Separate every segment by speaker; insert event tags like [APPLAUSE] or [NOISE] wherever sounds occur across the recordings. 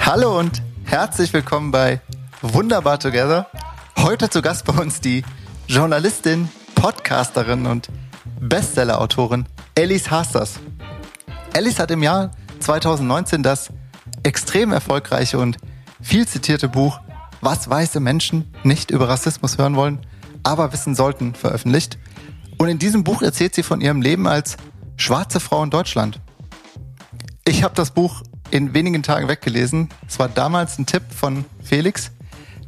Speaker 1: Hallo und herzlich willkommen bei Wunderbar Together. Heute zu Gast bei uns die Journalistin, Podcasterin und Bestseller-Autorin Alice Hasters. Alice hat im Jahr 2019 das extrem erfolgreiche und viel zitierte Buch Was weiße Menschen nicht über Rassismus hören wollen, aber wissen sollten veröffentlicht. Und in diesem Buch erzählt sie von ihrem Leben als schwarze Frau in Deutschland. Ich habe das Buch in wenigen Tagen weggelesen. Es war damals ein Tipp von Felix,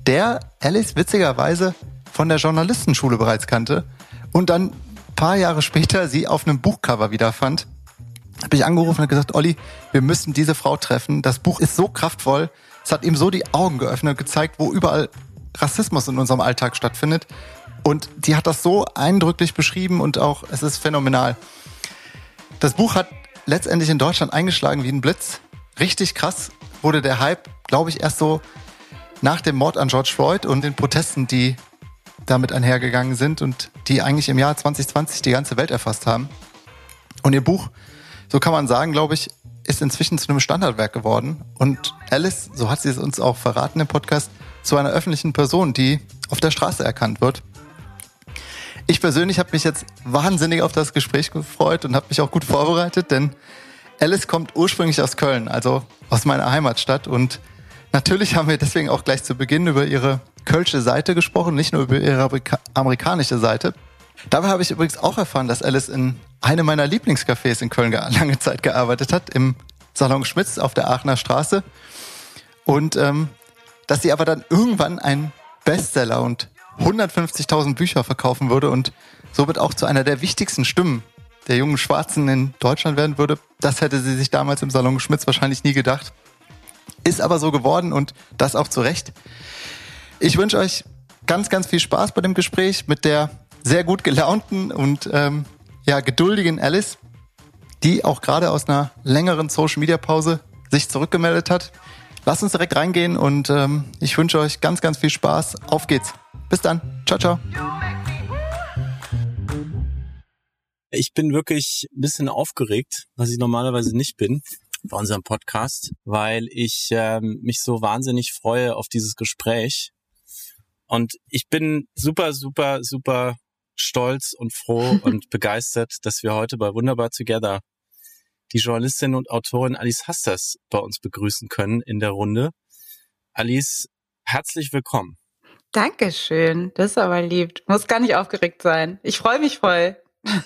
Speaker 1: der Alice witzigerweise von der Journalistenschule bereits kannte und dann paar Jahre später sie auf einem Buchcover wiederfand. Habe ich angerufen und gesagt, Olli, wir müssen diese Frau treffen. Das Buch ist so kraftvoll. Es hat ihm so die Augen geöffnet und gezeigt, wo überall Rassismus in unserem Alltag stattfindet. Und die hat das so eindrücklich beschrieben und auch, es ist phänomenal. Das Buch hat letztendlich in Deutschland eingeschlagen wie ein Blitz. Richtig krass wurde der Hype, glaube ich, erst so nach dem Mord an George Floyd und den Protesten, die damit einhergegangen sind und die eigentlich im Jahr 2020 die ganze Welt erfasst haben. Und ihr Buch, so kann man sagen, glaube ich, ist inzwischen zu einem Standardwerk geworden. Und Alice, so hat sie es uns auch verraten im Podcast, zu einer öffentlichen Person, die auf der Straße erkannt wird. Ich persönlich habe mich jetzt wahnsinnig auf das Gespräch gefreut und habe mich auch gut vorbereitet, denn Alice kommt ursprünglich aus Köln, also aus meiner Heimatstadt. Und natürlich haben wir deswegen auch gleich zu Beginn über ihre kölsche Seite gesprochen, nicht nur über ihre amerikanische Seite. Dabei habe ich übrigens auch erfahren, dass Alice in einem meiner Lieblingscafés in Köln [LAUGHS] lange Zeit gearbeitet hat, im Salon Schmitz auf der Aachener Straße. Und ähm, dass sie aber dann irgendwann ein Bestseller und 150.000 Bücher verkaufen würde und somit auch zu einer der wichtigsten Stimmen der jungen Schwarzen in Deutschland werden würde. Das hätte sie sich damals im Salon Schmitz wahrscheinlich nie gedacht. Ist aber so geworden und das auch zu Recht. Ich wünsche euch ganz, ganz viel Spaß bei dem Gespräch mit der sehr gut gelaunten und ähm, ja, geduldigen Alice, die auch gerade aus einer längeren Social-Media-Pause sich zurückgemeldet hat. Lasst uns direkt reingehen und ähm, ich wünsche euch ganz, ganz viel Spaß. Auf geht's. Bis dann. Ciao, ciao.
Speaker 2: Ich bin wirklich ein bisschen aufgeregt, was ich normalerweise nicht bin bei unserem Podcast, weil ich ähm, mich so wahnsinnig freue auf dieses Gespräch und ich bin super, super, super stolz und froh [LAUGHS] und begeistert, dass wir heute bei Wunderbar Together die Journalistin und Autorin Alice Hasters bei uns begrüßen können in der Runde. Alice, herzlich willkommen.
Speaker 3: Dankeschön. Das ist aber lieb. Muss gar nicht aufgeregt sein. Ich freue mich voll. [LAUGHS]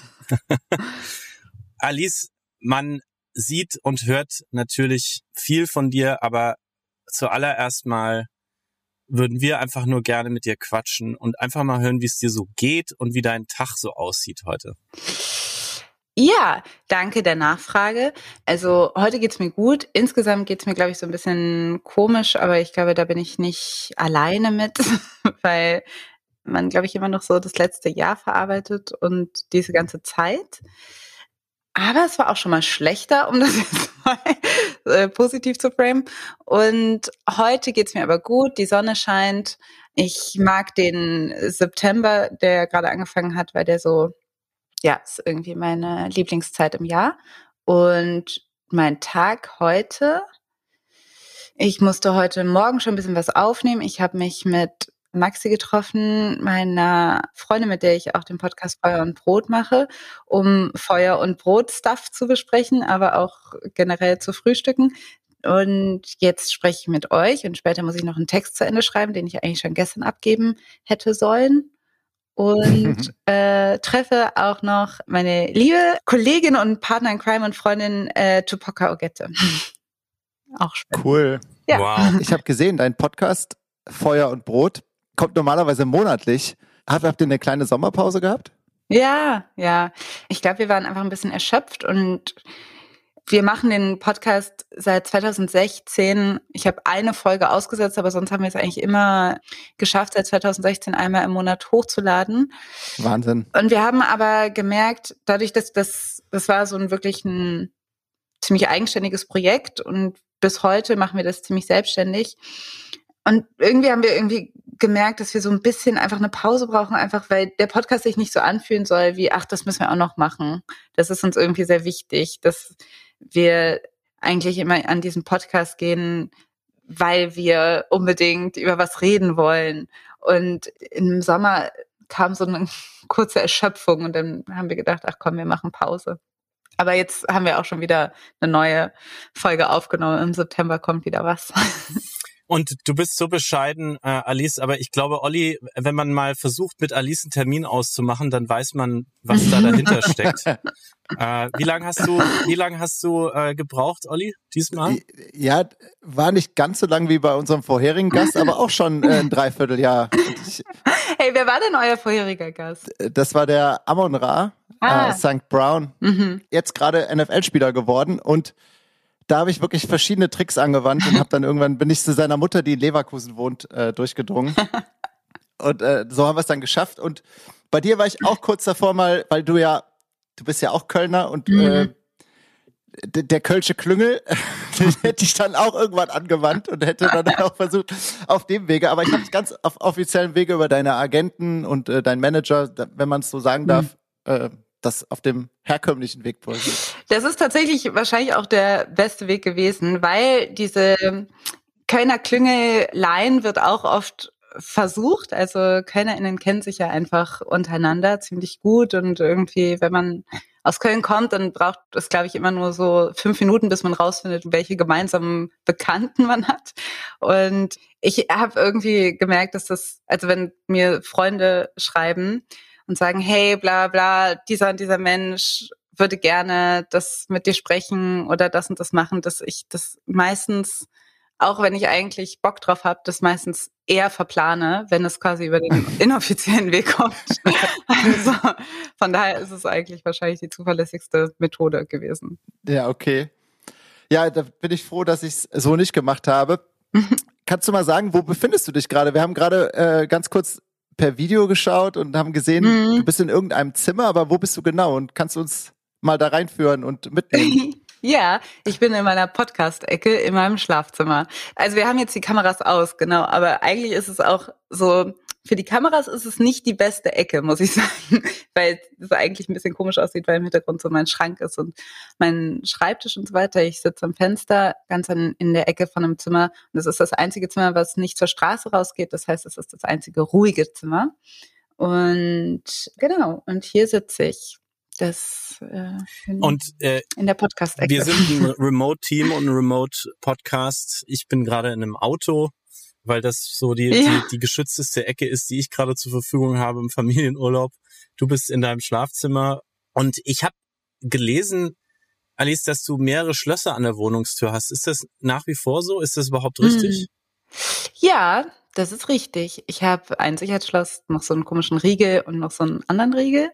Speaker 2: Alice, man sieht und hört natürlich viel von dir, aber zuallererst mal würden wir einfach nur gerne mit dir quatschen und einfach mal hören, wie es dir so geht und wie dein Tag so aussieht heute.
Speaker 3: Ja, danke der Nachfrage. Also heute geht's mir gut. Insgesamt geht's mir, glaube ich, so ein bisschen komisch, aber ich glaube, da bin ich nicht alleine mit, [LAUGHS] weil man, glaube ich, immer noch so das letzte Jahr verarbeitet und diese ganze Zeit. Aber es war auch schon mal schlechter, um [LAUGHS] das jetzt mal äh, positiv zu framen. Und heute geht's mir aber gut. Die Sonne scheint. Ich mag den September, der gerade angefangen hat, weil der so, ja, ist irgendwie meine Lieblingszeit im Jahr. Und mein Tag heute, ich musste heute Morgen schon ein bisschen was aufnehmen. Ich habe mich mit Maxi getroffen, meiner Freundin, mit der ich auch den Podcast Feuer und Brot mache, um Feuer und Brot Stuff zu besprechen, aber auch generell zu frühstücken. Und jetzt spreche ich mit euch und später muss ich noch einen Text zu Ende schreiben, den ich eigentlich schon gestern abgeben hätte sollen. Und [LAUGHS] äh, treffe auch noch meine liebe Kollegin und Partner in Crime und Freundin äh, Tupoka Ogette. [LAUGHS]
Speaker 1: auch spannend. Cool. Ja. Wow. [LAUGHS] Ich habe gesehen, dein Podcast Feuer und Brot kommt normalerweise monatlich. Habt, habt ihr eine kleine Sommerpause gehabt?
Speaker 3: Ja, ja. Ich glaube, wir waren einfach ein bisschen erschöpft und wir machen den Podcast seit 2016. Ich habe eine Folge ausgesetzt, aber sonst haben wir es eigentlich immer geschafft, seit 2016 einmal im Monat hochzuladen.
Speaker 1: Wahnsinn.
Speaker 3: Und wir haben aber gemerkt, dadurch, dass das, das war so ein wirklich ein ziemlich eigenständiges Projekt und bis heute machen wir das ziemlich selbstständig. Und irgendwie haben wir irgendwie gemerkt, dass wir so ein bisschen einfach eine Pause brauchen, einfach weil der Podcast sich nicht so anfühlen soll wie, ach, das müssen wir auch noch machen. Das ist uns irgendwie sehr wichtig, dass wir eigentlich immer an diesen Podcast gehen, weil wir unbedingt über was reden wollen. Und im Sommer kam so eine [LAUGHS] kurze Erschöpfung und dann haben wir gedacht, ach komm, wir machen Pause. Aber jetzt haben wir auch schon wieder eine neue Folge aufgenommen. Im September kommt wieder was. [LAUGHS]
Speaker 2: Und du bist so bescheiden, äh, Alice, aber ich glaube, Olli, wenn man mal versucht, mit Alice einen Termin auszumachen, dann weiß man, was da dahinter [LAUGHS] steckt. Äh, wie lange hast du, wie lange hast du äh, gebraucht, Olli, diesmal?
Speaker 1: Ja, war nicht ganz so lang wie bei unserem vorherigen Gast, aber auch schon äh, ein Dreivierteljahr.
Speaker 3: hey, wer war denn euer vorheriger Gast?
Speaker 1: Das war der Amon Ra, ah. äh, St. Brown. Mhm. Jetzt gerade NFL-Spieler geworden und da habe ich wirklich verschiedene Tricks angewandt und habe dann irgendwann bin ich zu seiner Mutter, die in Leverkusen wohnt, äh, durchgedrungen. [LAUGHS] und äh, so haben wir es dann geschafft. Und bei dir war ich auch kurz davor mal, weil du ja, du bist ja auch Kölner und mhm. äh, der Kölsche Klüngel, [LAUGHS] den hätte ich dann auch irgendwann angewandt und hätte dann [LAUGHS] auch versucht auf dem Wege. Aber ich habe es ganz auf offiziellen Wege über deine Agenten und äh, dein Manager, wenn man es so sagen darf, mhm. äh, das auf dem herkömmlichen Weg passiert.
Speaker 3: Das ist tatsächlich wahrscheinlich auch der beste Weg gewesen, weil diese Kölner Klüngeleien wird auch oft versucht. Also KölnerInnen kennen sich ja einfach untereinander ziemlich gut und irgendwie, wenn man aus Köln kommt, dann braucht es, glaube ich, immer nur so fünf Minuten, bis man rausfindet, welche gemeinsamen Bekannten man hat. Und ich habe irgendwie gemerkt, dass das, also wenn mir Freunde schreiben, und sagen, hey, bla bla, dieser und dieser Mensch würde gerne das mit dir sprechen oder das und das machen, dass ich das meistens, auch wenn ich eigentlich Bock drauf habe, das meistens eher verplane, wenn es quasi über den [LAUGHS] inoffiziellen Weg kommt. also von daher ist es eigentlich wahrscheinlich die zuverlässigste Methode gewesen.
Speaker 1: Ja, okay. Ja, da bin ich froh, dass ich es so nicht gemacht habe. [LAUGHS] Kannst du mal sagen, wo befindest du dich gerade? Wir haben gerade äh, ganz kurz per Video geschaut und haben gesehen, mhm. du bist in irgendeinem Zimmer, aber wo bist du genau? Und kannst du uns mal da reinführen und mitnehmen? [LAUGHS]
Speaker 3: Ja, ich bin in meiner Podcast-Ecke in meinem Schlafzimmer. Also wir haben jetzt die Kameras aus, genau, aber eigentlich ist es auch so, für die Kameras ist es nicht die beste Ecke, muss ich [LAUGHS] sagen, weil es eigentlich ein bisschen komisch aussieht, weil im Hintergrund so mein Schrank ist und mein Schreibtisch und so weiter. Ich sitze am Fenster ganz an, in der Ecke von einem Zimmer und es ist das einzige Zimmer, was nicht zur Straße rausgeht. Das heißt, es ist das einzige ruhige Zimmer. Und genau, und hier sitze ich. Das
Speaker 2: äh, und äh,
Speaker 3: in der Podcast-Ecke.
Speaker 2: Wir sind ein [LAUGHS] Remote-Team und ein Remote-Podcast. Ich bin gerade in einem Auto weil das so die, ja. die, die geschützteste Ecke ist, die ich gerade zur Verfügung habe im Familienurlaub. Du bist in deinem Schlafzimmer und ich habe gelesen, Alice, dass du mehrere Schlösser an der Wohnungstür hast. Ist das nach wie vor so? Ist das überhaupt richtig?
Speaker 3: Ja, das ist richtig. Ich habe ein Sicherheitsschloss, noch so einen komischen Riegel und noch so einen anderen Riegel.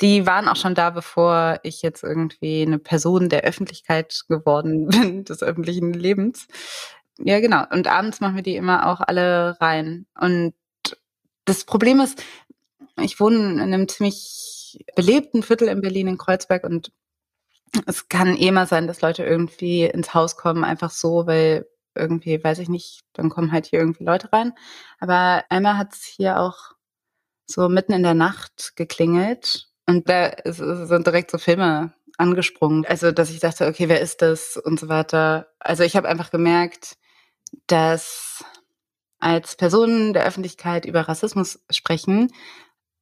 Speaker 3: Die waren auch schon da, bevor ich jetzt irgendwie eine Person der Öffentlichkeit geworden [LAUGHS] bin, des öffentlichen Lebens. Ja, genau. Und abends machen wir die immer auch alle rein. Und das Problem ist, ich wohne in einem ziemlich belebten Viertel in Berlin in Kreuzberg und es kann eh mal sein, dass Leute irgendwie ins Haus kommen, einfach so, weil irgendwie, weiß ich nicht, dann kommen halt hier irgendwie Leute rein. Aber einmal hat es hier auch so mitten in der Nacht geklingelt und da sind direkt so Filme angesprungen. Also, dass ich dachte, okay, wer ist das und so weiter. Also ich habe einfach gemerkt, dass als Personen der Öffentlichkeit über Rassismus sprechen,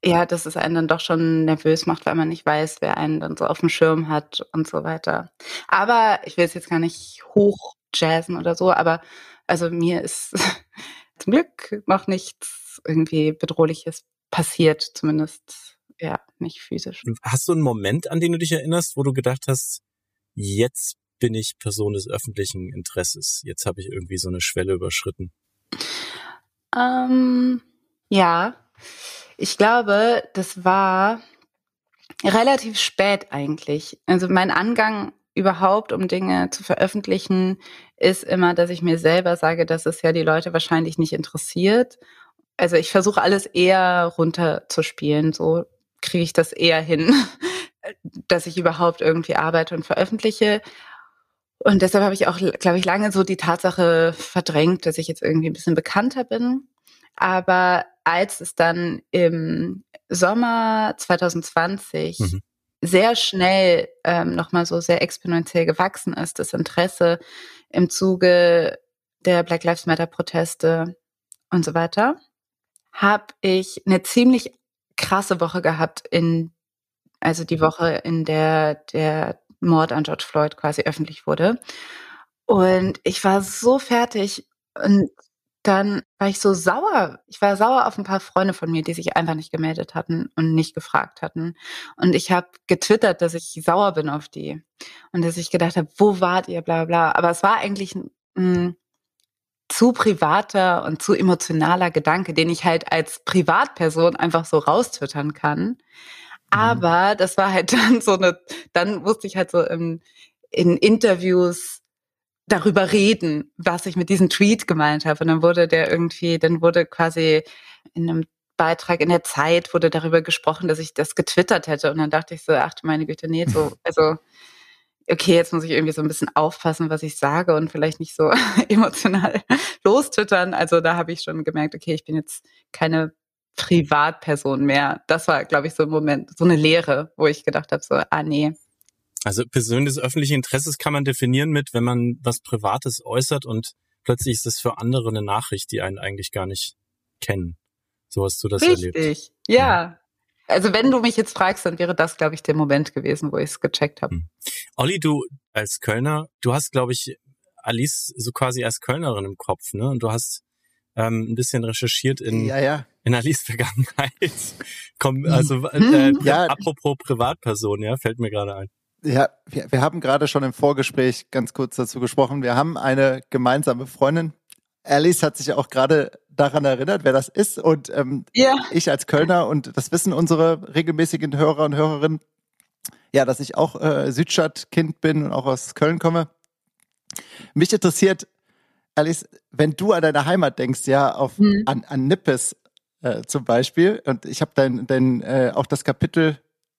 Speaker 3: ja, dass es einen dann doch schon nervös macht, weil man nicht weiß, wer einen dann so auf dem Schirm hat und so weiter. Aber ich will es jetzt gar nicht hoch jazzen oder so, aber also mir ist [LAUGHS] zum Glück noch nichts irgendwie Bedrohliches passiert, zumindest ja, nicht physisch.
Speaker 2: Hast du einen Moment, an den du dich erinnerst, wo du gedacht hast, jetzt bin ich Person des öffentlichen Interesses. Jetzt habe ich irgendwie so eine Schwelle überschritten.
Speaker 3: Ähm, ja, ich glaube, das war relativ spät eigentlich. Also mein Angang überhaupt, um Dinge zu veröffentlichen, ist immer, dass ich mir selber sage, dass es ja die Leute wahrscheinlich nicht interessiert. Also ich versuche alles eher runterzuspielen. So kriege ich das eher hin, [LAUGHS] dass ich überhaupt irgendwie arbeite und veröffentliche. Und deshalb habe ich auch, glaube ich, lange so die Tatsache verdrängt, dass ich jetzt irgendwie ein bisschen bekannter bin. Aber als es dann im Sommer 2020 mhm. sehr schnell ähm, nochmal so sehr exponentiell gewachsen ist, das Interesse im Zuge der Black Lives Matter Proteste und so weiter, habe ich eine ziemlich krasse Woche gehabt in also die Woche, in der der Mord an George Floyd quasi öffentlich wurde. Und ich war so fertig und dann war ich so sauer. Ich war sauer auf ein paar Freunde von mir, die sich einfach nicht gemeldet hatten und nicht gefragt hatten. Und ich habe getwittert, dass ich sauer bin auf die und dass ich gedacht habe, wo wart ihr, bla bla. Aber es war eigentlich ein, ein zu privater und zu emotionaler Gedanke, den ich halt als Privatperson einfach so raustwittern kann. Mhm. Aber das war halt [LAUGHS] dann so eine, dann wusste ich halt so in, in Interviews darüber reden, was ich mit diesem Tweet gemeint habe. Und dann wurde der irgendwie, dann wurde quasi in einem Beitrag in der Zeit wurde darüber gesprochen, dass ich das getwittert hätte. Und dann dachte ich so, ach du meine Güte, nee, so, [LAUGHS] also okay, jetzt muss ich irgendwie so ein bisschen aufpassen, was ich sage und vielleicht nicht so [LAUGHS] emotional lostwittern. Also da habe ich schon gemerkt, okay, ich bin jetzt keine Privatperson mehr. Das war, glaube ich, so ein Moment, so eine Lehre, wo ich gedacht habe, so, ah nee.
Speaker 2: Also Person des öffentlichen Interesses kann man definieren mit, wenn man was Privates äußert und plötzlich ist es für andere eine Nachricht, die einen eigentlich gar nicht kennen. So hast du das
Speaker 3: Richtig.
Speaker 2: erlebt.
Speaker 3: Richtig, ja. ja. Also wenn du mich jetzt fragst, dann wäre das, glaube ich, der Moment gewesen, wo ich es gecheckt habe. Hm.
Speaker 2: Olli, du als Kölner, du hast, glaube ich, Alice so quasi als Kölnerin im Kopf, ne? Und du hast ähm, ein bisschen recherchiert in,
Speaker 1: ja, ja.
Speaker 2: In Alice Vergangenheit. [LAUGHS] Komm, also äh, ja. apropos Privatperson, ja, fällt mir gerade ein.
Speaker 1: Ja, wir, wir haben gerade schon im Vorgespräch ganz kurz dazu gesprochen. Wir haben eine gemeinsame Freundin. Alice hat sich auch gerade daran erinnert, wer das ist. Und ähm, ja. ich als Kölner, und das wissen unsere regelmäßigen Hörer und Hörerinnen, ja, dass ich auch äh, Südstadtkind bin und auch aus Köln komme. Mich interessiert, Alice, wenn du an deine Heimat denkst, ja, auf, mhm. an, an Nippes äh, zum Beispiel, und ich habe dein, dein äh, auch das Kapitel,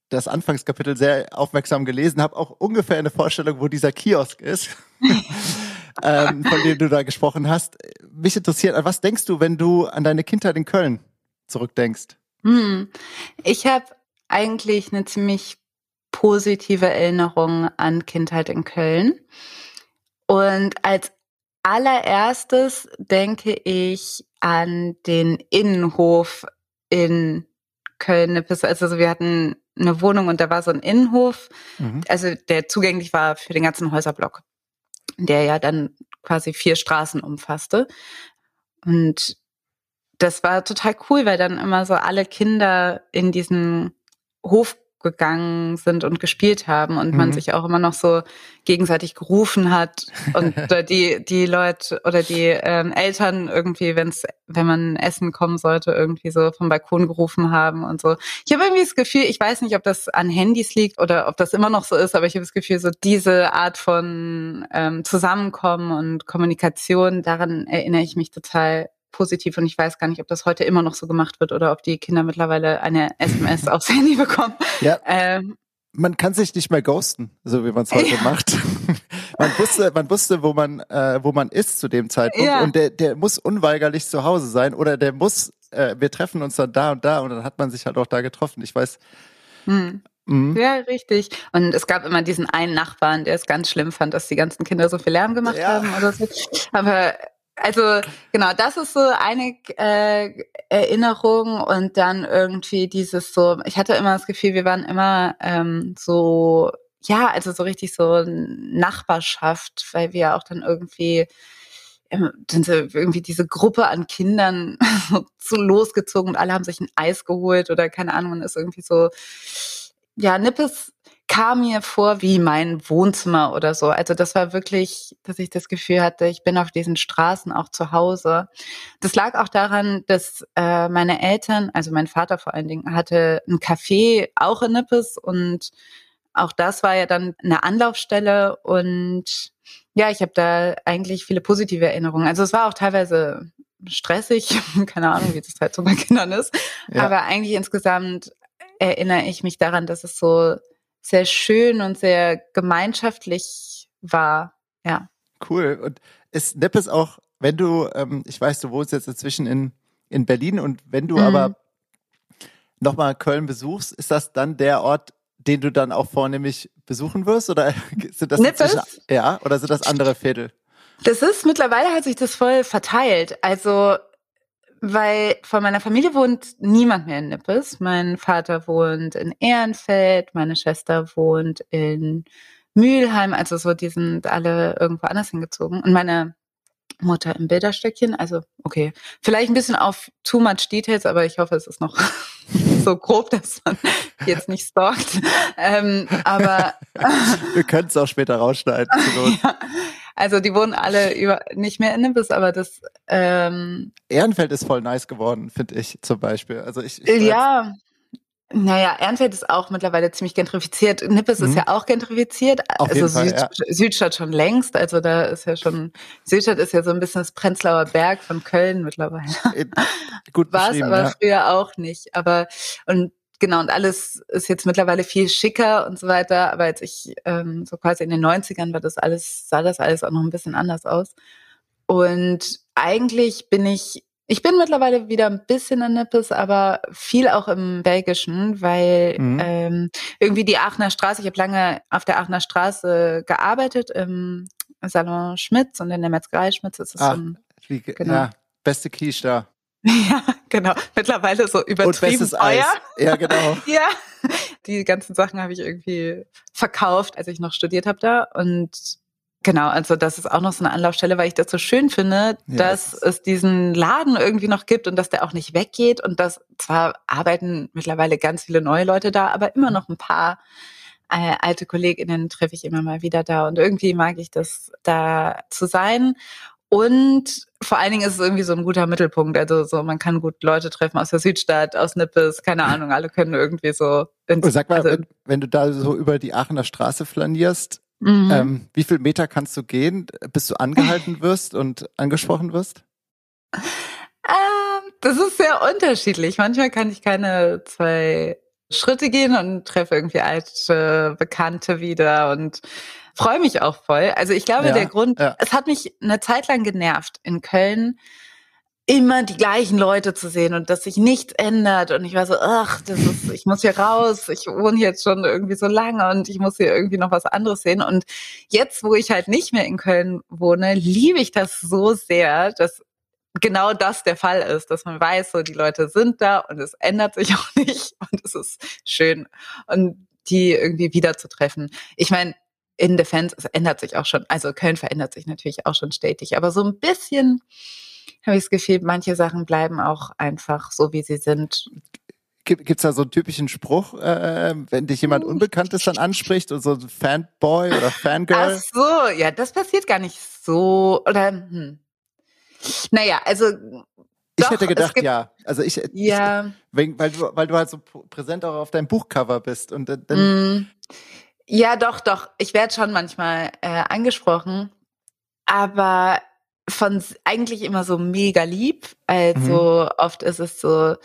Speaker 1: das Anfangskapitel sehr aufmerksam gelesen, habe auch ungefähr eine Vorstellung, wo dieser Kiosk ist, [LAUGHS] ähm, von dem du da gesprochen hast. Mich interessiert, was denkst du, wenn du an deine Kindheit in Köln zurückdenkst?
Speaker 3: Hm. Ich habe eigentlich eine ziemlich positive Erinnerung an Kindheit in Köln. Und als allererstes denke ich an den Innenhof in Köln. Also wir hatten eine Wohnung und da war so ein Innenhof, mhm. also der zugänglich war für den ganzen Häuserblock, der ja dann quasi vier Straßen umfasste. Und das war total cool, weil dann immer so alle Kinder in diesen Hof gegangen sind und gespielt haben und mhm. man sich auch immer noch so gegenseitig gerufen hat und [LAUGHS] die die Leute oder die ähm, Eltern irgendwie, wenn's wenn man essen kommen sollte, irgendwie so vom Balkon gerufen haben und so. Ich habe irgendwie das Gefühl, ich weiß nicht, ob das an Handys liegt oder ob das immer noch so ist, aber ich habe das Gefühl, so diese Art von ähm, Zusammenkommen und Kommunikation, daran erinnere ich mich total positiv und ich weiß gar nicht, ob das heute immer noch so gemacht wird oder ob die Kinder mittlerweile eine SMS aufs Handy [LAUGHS] bekommen.
Speaker 1: Ja. Ähm, man kann sich nicht mehr ghosten, so wie man es heute ja. macht. [LAUGHS] man wusste, man wusste, wo man, äh, wo man ist zu dem Zeitpunkt ja. und der, der muss unweigerlich zu Hause sein oder der muss, äh, wir treffen uns dann da und da und dann hat man sich halt auch da getroffen. Ich weiß.
Speaker 3: Hm. Mhm. Ja, richtig. Und es gab immer diesen einen Nachbarn, der es ganz schlimm fand, dass die ganzen Kinder so viel Lärm gemacht ja. haben oder so. Aber also genau, das ist so eine äh, Erinnerung und dann irgendwie dieses so, ich hatte immer das Gefühl, wir waren immer ähm, so, ja, also so richtig so Nachbarschaft, weil wir auch dann irgendwie ähm, sind so irgendwie diese Gruppe an Kindern [LAUGHS] so losgezogen und alle haben sich ein Eis geholt oder keine Ahnung, man ist irgendwie so, ja, Nippes kam mir vor wie mein Wohnzimmer oder so. Also das war wirklich, dass ich das Gefühl hatte, ich bin auf diesen Straßen auch zu Hause. Das lag auch daran, dass äh, meine Eltern, also mein Vater vor allen Dingen, hatte ein Café auch in Nippes und auch das war ja dann eine Anlaufstelle und ja, ich habe da eigentlich viele positive Erinnerungen. Also es war auch teilweise stressig, [LAUGHS] keine Ahnung, wie das halt so bei Kindern ist, ja. aber eigentlich insgesamt erinnere ich mich daran, dass es so sehr schön und sehr gemeinschaftlich war. Ja.
Speaker 1: Cool. Und ist Nippes auch, wenn du, ähm, ich weiß, du wohnst jetzt inzwischen in, in Berlin und wenn du
Speaker 3: Mhm.
Speaker 1: aber nochmal Köln besuchst, ist das dann der Ort, den du dann auch vornehmlich besuchen wirst oder [LAUGHS] sind das inzwischen- ja oder sind das andere Viertel?
Speaker 3: Das ist, mittlerweile hat sich das voll verteilt. Also, weil von meiner Familie wohnt niemand mehr in Nippes. Mein Vater wohnt in Ehrenfeld, meine Schwester wohnt in Mülheim, also so, die sind alle irgendwo anders hingezogen. Und meine Mutter im Bilderstöckchen, also okay, vielleicht ein bisschen auf too much details, aber ich hoffe, es ist noch [LAUGHS] so grob, dass man jetzt nicht stalkt. Ähm, aber
Speaker 1: Wir können es auch später rausschneiden. [LAUGHS]
Speaker 3: ja, also die wohnen alle über nicht mehr in Nimbus, aber das ähm,
Speaker 1: Ehrenfeld ist voll nice geworden, finde ich zum Beispiel. Also ich, ich
Speaker 3: ja. Naja, Ehrenfeld ist auch mittlerweile ziemlich gentrifiziert. Nippes
Speaker 1: Mhm.
Speaker 3: ist ja auch gentrifiziert.
Speaker 1: Auf
Speaker 3: also
Speaker 1: jeden Fall,
Speaker 3: Süd,
Speaker 1: ja.
Speaker 3: Südstadt schon längst. Also da ist ja schon, Südstadt ist ja so ein bisschen das Prenzlauer Berg von Köln mittlerweile.
Speaker 1: äh, gut [LAUGHS]
Speaker 3: War es aber
Speaker 1: ja.
Speaker 3: früher auch nicht. Aber und genau, und alles ist jetzt mittlerweile viel schicker und so weiter. Aber als ich ähm, so quasi in den 90ern war das alles, sah das alles auch noch ein bisschen anders aus. Und eigentlich bin ich, ich bin mittlerweile wieder ein bisschen in Nippes, aber viel auch im Belgischen, weil
Speaker 1: Mhm.
Speaker 3: ähm, irgendwie die Aachener Straße, ich habe lange auf der Aachener Straße gearbeitet, im Salon Schmitz und in der Metzgerei Schmitz. Ist
Speaker 1: Ah,
Speaker 3: so ein
Speaker 1: Wie,
Speaker 3: Genau.
Speaker 1: Ja, beste Quiche da. [LAUGHS]
Speaker 3: ja, genau. Mittlerweile so
Speaker 1: Und
Speaker 3: übertrieben
Speaker 1: bestes Eis. Ja, genau. [LAUGHS]
Speaker 3: Ja. Die ganzen Sachen habe ich irgendwie verkauft, als ich noch studiert habe da. Und genau, also das ist auch noch so eine Anlaufstelle, weil ich das so schön finde,
Speaker 1: Ja,
Speaker 3: dass es diesen Laden irgendwie noch gibt und dass der auch nicht weggeht. Und dass zwar arbeiten mittlerweile ganz viele neue Leute da, aber immer noch ein paar äh, alte KollegInnen treffe ich immer mal wieder da. Und irgendwie mag ich das, da zu sein. Und vor allen Dingen ist es irgendwie so ein guter Mittelpunkt. Also so, man kann gut Leute treffen aus der Südstadt, aus Nippes, keine Ahnung, alle können irgendwie so. ins-
Speaker 1: sag mal,
Speaker 3: also,
Speaker 1: wenn, wenn du da so über die Aachener Straße flanierst,
Speaker 3: mhm.
Speaker 1: ähm, wie viel Meter kannst du gehen, bis du angehalten wirst und angesprochen wirst?
Speaker 3: Ähm, das ist sehr unterschiedlich. Manchmal kann ich keine zwei Schritte gehen und treffe irgendwie alte Bekannte wieder und freue mich auch voll. Also ich glaube,
Speaker 1: Ja,
Speaker 3: der Grund,
Speaker 1: ja.
Speaker 3: es hat mich eine Zeit lang genervt in Köln, immer die gleichen Leute zu sehen und dass sich nichts ändert. Und ich war so, ach, das ist, ich muss hier raus, ich wohne jetzt schon irgendwie so lange und ich muss hier irgendwie noch was anderes sehen. Und jetzt, wo ich halt nicht mehr in Köln wohne, liebe ich das so sehr, dass genau das der Fall ist, dass man weiß, so die Leute sind da und es ändert sich [LAUGHS] auch nicht und es ist schön und die irgendwie wiederzutreffen. Ich meine, in Defense, es ändert sich auch schon, also Köln verändert sich natürlich auch schon stetig, aber so ein bisschen habe ich das Gefühl, manche Sachen bleiben auch einfach so, wie sie sind.
Speaker 1: Gibt es da so einen typischen Spruch, äh, wenn dich jemand Unbekanntes dann anspricht und so ein Fanboy oder Fangirl?
Speaker 3: Ach so, ja, das passiert gar nicht so, oder, hm. Naja, also,
Speaker 1: ich
Speaker 3: doch,
Speaker 1: hätte
Speaker 3: es
Speaker 1: gedacht,
Speaker 3: gibt-
Speaker 1: ja. Also ich, ich
Speaker 3: ja,
Speaker 1: wegen, weil du, weil du halt so pr- präsent auch auf deinem Buchcover bist und dann, dann
Speaker 3: Mm. Ja, doch, doch. Ich werde schon manchmal äh, angesprochen, aber von eigentlich immer so mega lieb. Also oft ist es so,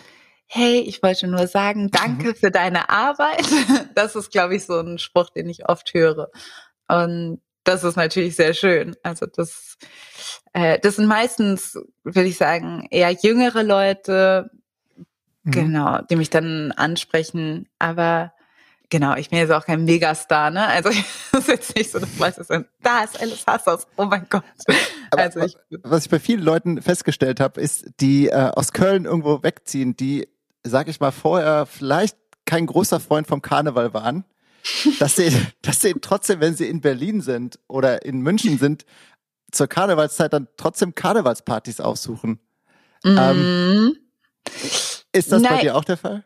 Speaker 3: hey, ich wollte nur sagen, danke für deine Arbeit. [LAUGHS] Das ist, glaube ich, so ein Spruch, den ich oft höre. Und das ist natürlich sehr schön. Also das, äh, das sind meistens, würde ich sagen, eher jüngere Leute,
Speaker 1: Mhm.
Speaker 3: Genau, die mich dann ansprechen. Aber genau, ich bin jetzt auch kein Megastar, ne? Also [LAUGHS] es ist jetzt nicht so, dass man so, da ist Alice Hassers, oh mein Gott.
Speaker 1: Aber
Speaker 3: also ich,
Speaker 1: was ich bei vielen Leuten festgestellt habe, ist, die äh, aus Köln irgendwo wegziehen, die, sag ich mal, vorher vielleicht kein großer Freund vom Karneval waren, dass sie, [LAUGHS] dass sie trotzdem, wenn sie in Berlin sind oder in München sind, zur Karnevalszeit dann trotzdem Karnevalspartys aufsuchen. Ähm,
Speaker 3: mm,
Speaker 1: Ist das bei
Speaker 3: Nein.
Speaker 1: dir auch der Fall?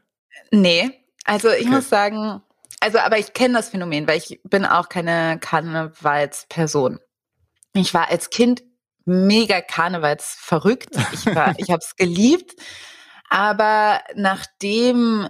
Speaker 3: nee, also ich
Speaker 1: Okay.
Speaker 3: muss sagen, also aber ich kenne das Phänomen, weil ich bin auch keine Karnevalsperson. Ich war als Kind mega karnevalsverrückt. Ich war, [LAUGHS] ich habe es geliebt. Aber nachdem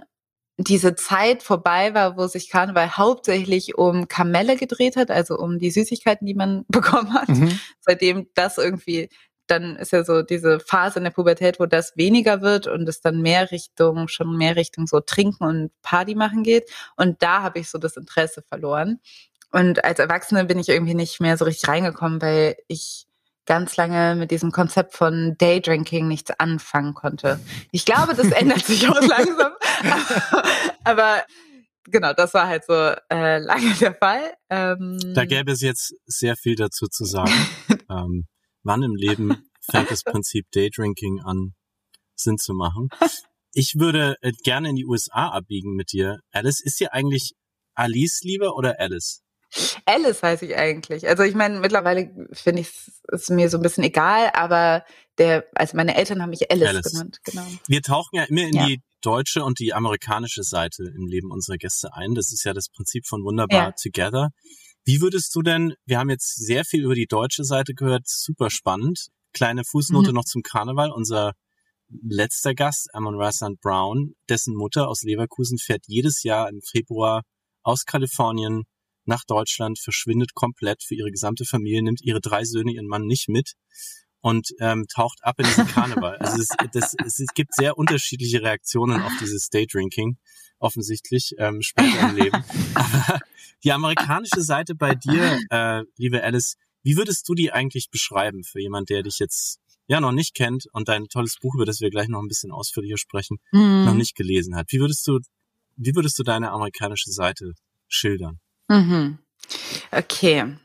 Speaker 3: diese Zeit vorbei war, wo sich Karneval hauptsächlich um Kamelle gedreht hat, also um die Süßigkeiten, die man [LAUGHS] bekommen hat,
Speaker 1: Mhm.
Speaker 3: seitdem das irgendwie, dann ist ja so diese Phase in der Pubertät, wo das weniger wird und es dann mehr Richtung, schon mehr Richtung so Trinken und Party machen geht. Und da habe ich so das Interesse verloren. Und als Erwachsene bin ich irgendwie nicht mehr so richtig reingekommen, weil ich ganz lange mit diesem Konzept von Daydrinking nichts anfangen konnte. Ich glaube, das [LAUGHS] ändert sich auch langsam. [LAUGHS] Aber genau, das war halt so äh, lange der Fall.
Speaker 2: Ähm, da gäbe es jetzt sehr viel dazu zu sagen. [LAUGHS] ähm, wann im Leben fängt das Prinzip Daydrinking an, Sinn zu machen? Ich würde äh, gerne in die USA abbiegen mit dir. Alice, ist dir eigentlich Alice lieber oder Alice?
Speaker 3: Alice weiß ich eigentlich. Also ich meine, mittlerweile finde ich es mir so ein bisschen egal, aber der, also meine Eltern haben mich Alice, Alice. genannt, genau.
Speaker 2: Wir tauchen ja immer in ja. die deutsche und die amerikanische Seite im Leben unserer Gäste ein. Das ist ja das Prinzip von Wunderbar ja. Together. Wie würdest du denn, wir haben jetzt sehr viel über die deutsche Seite gehört, super spannend. Kleine Fußnote mhm. noch zum Karneval. Unser letzter Gast, Amon Rassand Brown, dessen Mutter aus Leverkusen fährt jedes Jahr im Februar aus Kalifornien nach Deutschland, verschwindet komplett für ihre gesamte Familie, nimmt ihre drei Söhne, ihren Mann nicht mit und ähm, taucht ab in diesen Karneval. Also es, das, es, es gibt sehr unterschiedliche Reaktionen auf dieses Daydrinking, offensichtlich ähm, später im Leben. Aber [LAUGHS] die amerikanische Seite bei dir, äh, liebe Alice, wie würdest du die eigentlich beschreiben für jemand, der dich jetzt ja noch nicht kennt und dein tolles Buch, über das wir gleich noch ein bisschen ausführlicher sprechen, mm. noch nicht gelesen hat? Wie würdest du, wie würdest du deine amerikanische Seite schildern?
Speaker 3: Mhm. Okay.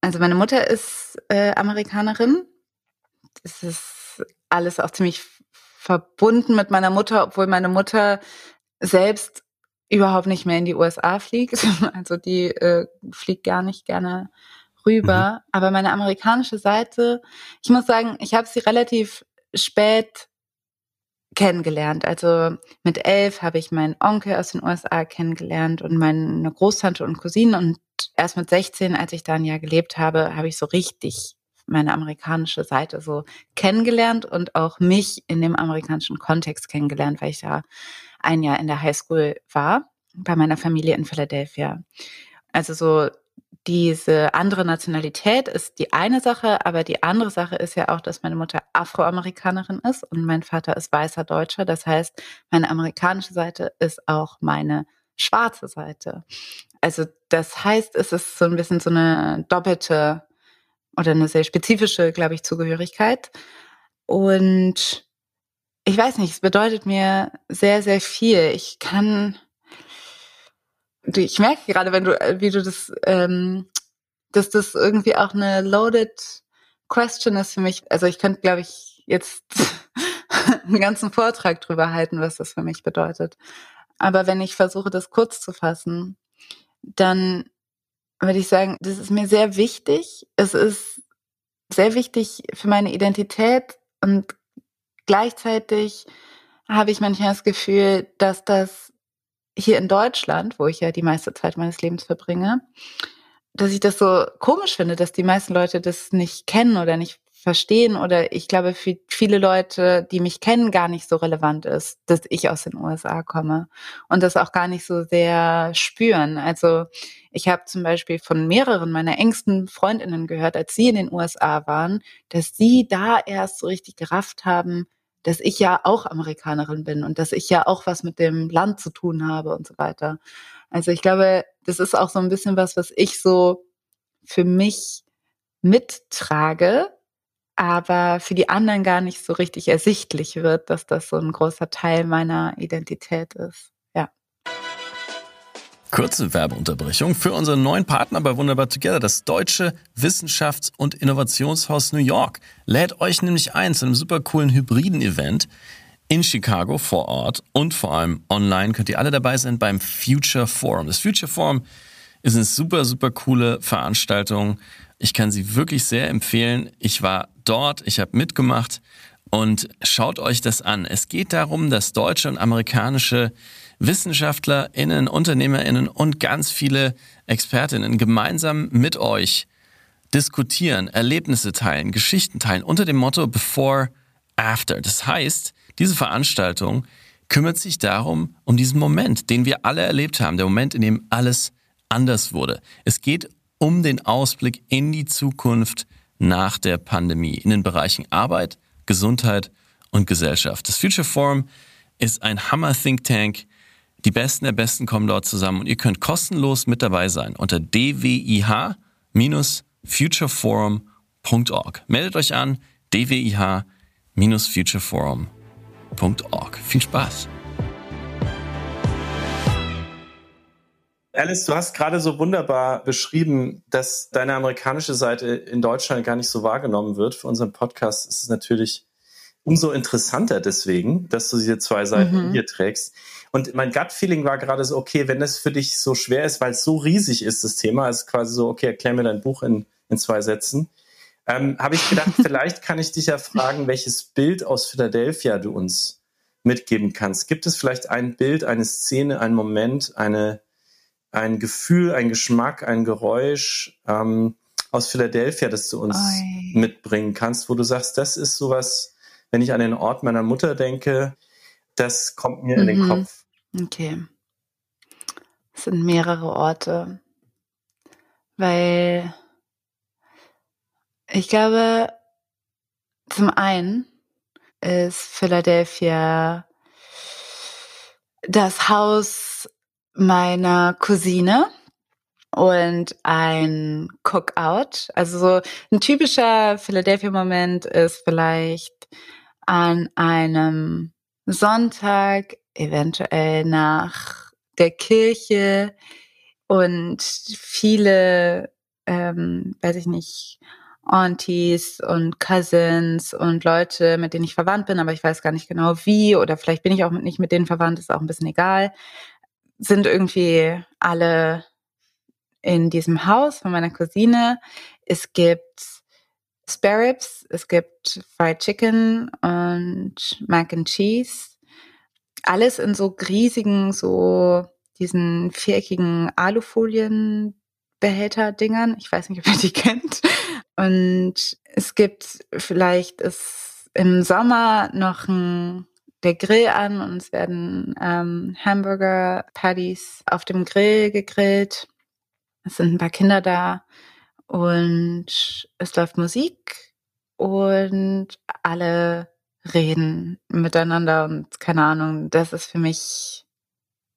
Speaker 3: Also meine Mutter ist äh, Amerikanerin. Es ist alles auch ziemlich verbunden mit meiner Mutter, obwohl meine Mutter selbst überhaupt nicht mehr in die USA fliegt. [LAUGHS] Also die äh, fliegt gar nicht gerne rüber. Mhm. Aber meine amerikanische Seite, ich muss sagen, ich habe sie relativ spät kennengelernt. Also mit elf habe ich meinen Onkel aus den USA kennengelernt und meine Großtante und Cousinen. Und erst mit 16, als ich da ein Jahr gelebt habe, habe ich so richtig meine amerikanische Seite so kennengelernt und auch mich in dem amerikanischen Kontext kennengelernt, weil ich ja ein Jahr in der Highschool war, bei meiner Familie in Philadelphia. Also so diese andere Nationalität ist die eine Sache, aber die andere Sache ist ja auch, dass meine Mutter Afroamerikanerin ist und mein Vater ist weißer Deutscher. Das heißt, meine amerikanische Seite ist auch meine schwarze Seite. Also das heißt, es ist so ein bisschen so eine doppelte oder eine sehr spezifische, glaube ich, Zugehörigkeit. Und ich weiß nicht, es bedeutet mir sehr, sehr viel. Ich kann ich merke gerade, wenn du, äh, wie du das, ähm, dass das irgendwie auch eine loaded question ist für mich. Also ich könnte, glaube ich, jetzt [LAUGHS] einen ganzen Vortrag drüber halten, was das für mich bedeutet. Aber wenn ich versuche, das kurz zu fassen, dann würde ich sagen, das ist mir sehr wichtig. Es ist sehr wichtig für meine Identität und gleichzeitig habe ich manchmal das Gefühl, dass das hier in Deutschland, wo ich ja die meiste Zeit meines Lebens verbringe, dass ich das so komisch finde, dass die meisten Leute das nicht kennen oder nicht verstehen oder ich glaube für viele Leute, die mich kennen, gar nicht so relevant ist, dass ich aus den USA komme und das auch gar nicht so sehr spüren. Also ich habe zum Beispiel von mehreren meiner engsten Freundinnen gehört, als sie in den USA waren, dass sie da erst so richtig gerafft haben, dass ich ja auch Amerikanerin bin und dass ich ja auch was mit dem Land zu tun habe und so weiter. Also ich glaube, das ist auch so ein bisschen was, was ich so für mich mittrage, aber für die anderen gar nicht so richtig ersichtlich wird, dass das so ein großer Teil meiner Identität ist.
Speaker 4: Kurze Werbeunterbrechung für unseren neuen Partner bei Wunderbar Together, das deutsche Wissenschafts- und Innovationshaus New York. Lädt euch nämlich ein zu einem super coolen hybriden Event in Chicago vor Ort und vor allem online könnt ihr alle dabei sein beim Future Forum. Das Future Forum ist eine super, super coole Veranstaltung. Ich kann sie wirklich sehr empfehlen. Ich war dort, ich habe mitgemacht und schaut euch das an. Es geht darum, dass deutsche und amerikanische WissenschaftlerInnen, UnternehmerInnen und ganz viele ExpertInnen gemeinsam mit euch diskutieren, Erlebnisse teilen, Geschichten teilen unter dem Motto Before, After. Das heißt, diese Veranstaltung kümmert sich darum, um diesen Moment, den wir alle erlebt haben, der Moment, in dem alles anders wurde. Es geht um den Ausblick in die Zukunft nach der Pandemie in den Bereichen Arbeit, Gesundheit und Gesellschaft. Das Future Forum ist ein Hammer Think Tank, die Besten der Besten kommen dort zusammen und ihr könnt kostenlos mit dabei sein unter dwih-futureforum.org. Meldet euch an dwih-futureforum.org. Viel Spaß!
Speaker 2: Alice, du hast gerade so wunderbar beschrieben, dass deine amerikanische Seite in Deutschland gar nicht so wahrgenommen wird. Für unseren Podcast ist es natürlich umso interessanter deswegen, dass du diese zwei Seiten mhm. hier trägst. Und mein Gut-Feeling war gerade so, okay, wenn das für dich so schwer ist, weil es so riesig ist, das Thema, ist quasi so, okay, erklär mir dein Buch in, in zwei Sätzen. Ähm, Habe ich gedacht, [LAUGHS] vielleicht kann ich dich ja fragen, welches Bild aus Philadelphia du uns mitgeben kannst. Gibt es vielleicht ein Bild, eine Szene, einen Moment, eine, ein Gefühl, ein Geschmack, ein Geräusch ähm, aus Philadelphia, das du uns Oi. mitbringen kannst, wo du sagst, das ist sowas, wenn ich an den Ort meiner Mutter denke, das kommt mir mhm. in den mhm. Kopf.
Speaker 3: Okay. Es sind mehrere Orte, weil ich glaube, zum einen ist Philadelphia das Haus meiner Cousine und ein Cookout. Also so ein typischer Philadelphia-Moment ist vielleicht an einem Sonntag, eventuell nach der Kirche und viele, ähm, weiß ich nicht, Aunties und Cousins und Leute, mit denen ich verwandt bin, aber ich weiß gar nicht genau wie oder vielleicht bin ich auch nicht mit denen verwandt, ist auch ein bisschen egal, sind irgendwie alle in diesem Haus von meiner Cousine. Es gibt Spare Ribs, es gibt Fried Chicken und Mac and Cheese. Alles in so riesigen, so diesen viereckigen Alufolienbehälter-Dingern. Ich weiß nicht, ob ihr die [LAUGHS] kennt. Und es gibt vielleicht ist im Sommer noch ein, der Grill an und es werden ähm, Hamburger Patties auf dem Grill gegrillt. Es sind ein paar Kinder da und es läuft Musik und alle reden miteinander und keine Ahnung, das ist für mich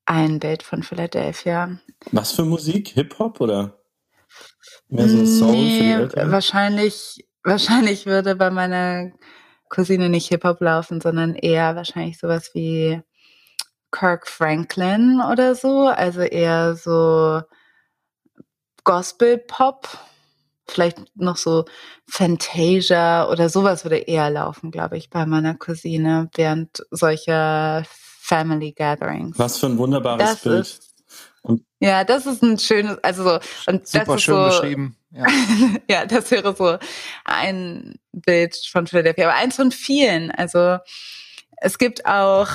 Speaker 3: ein Bild von Philadelphia.
Speaker 2: Was für Musik? Hip-Hop oder? Mehr so Soul nee,
Speaker 3: Wahrscheinlich, wahrscheinlich würde bei meiner Cousine nicht Hip-Hop laufen, sondern eher wahrscheinlich sowas wie Kirk Franklin oder so. Also eher so Gospel-Pop. Vielleicht noch so Fantasia oder sowas würde eher laufen, glaube ich, bei meiner Cousine während solcher Family Gatherings.
Speaker 2: Was für ein wunderbares das Bild. Ist,
Speaker 3: und ja, das ist ein schönes, also so, und
Speaker 1: super
Speaker 3: das ist
Speaker 1: schön
Speaker 3: so,
Speaker 1: beschrieben.
Speaker 3: Ja. [LAUGHS] ja, das wäre so ein Bild von Philadelphia, aber eins von vielen. Also es gibt auch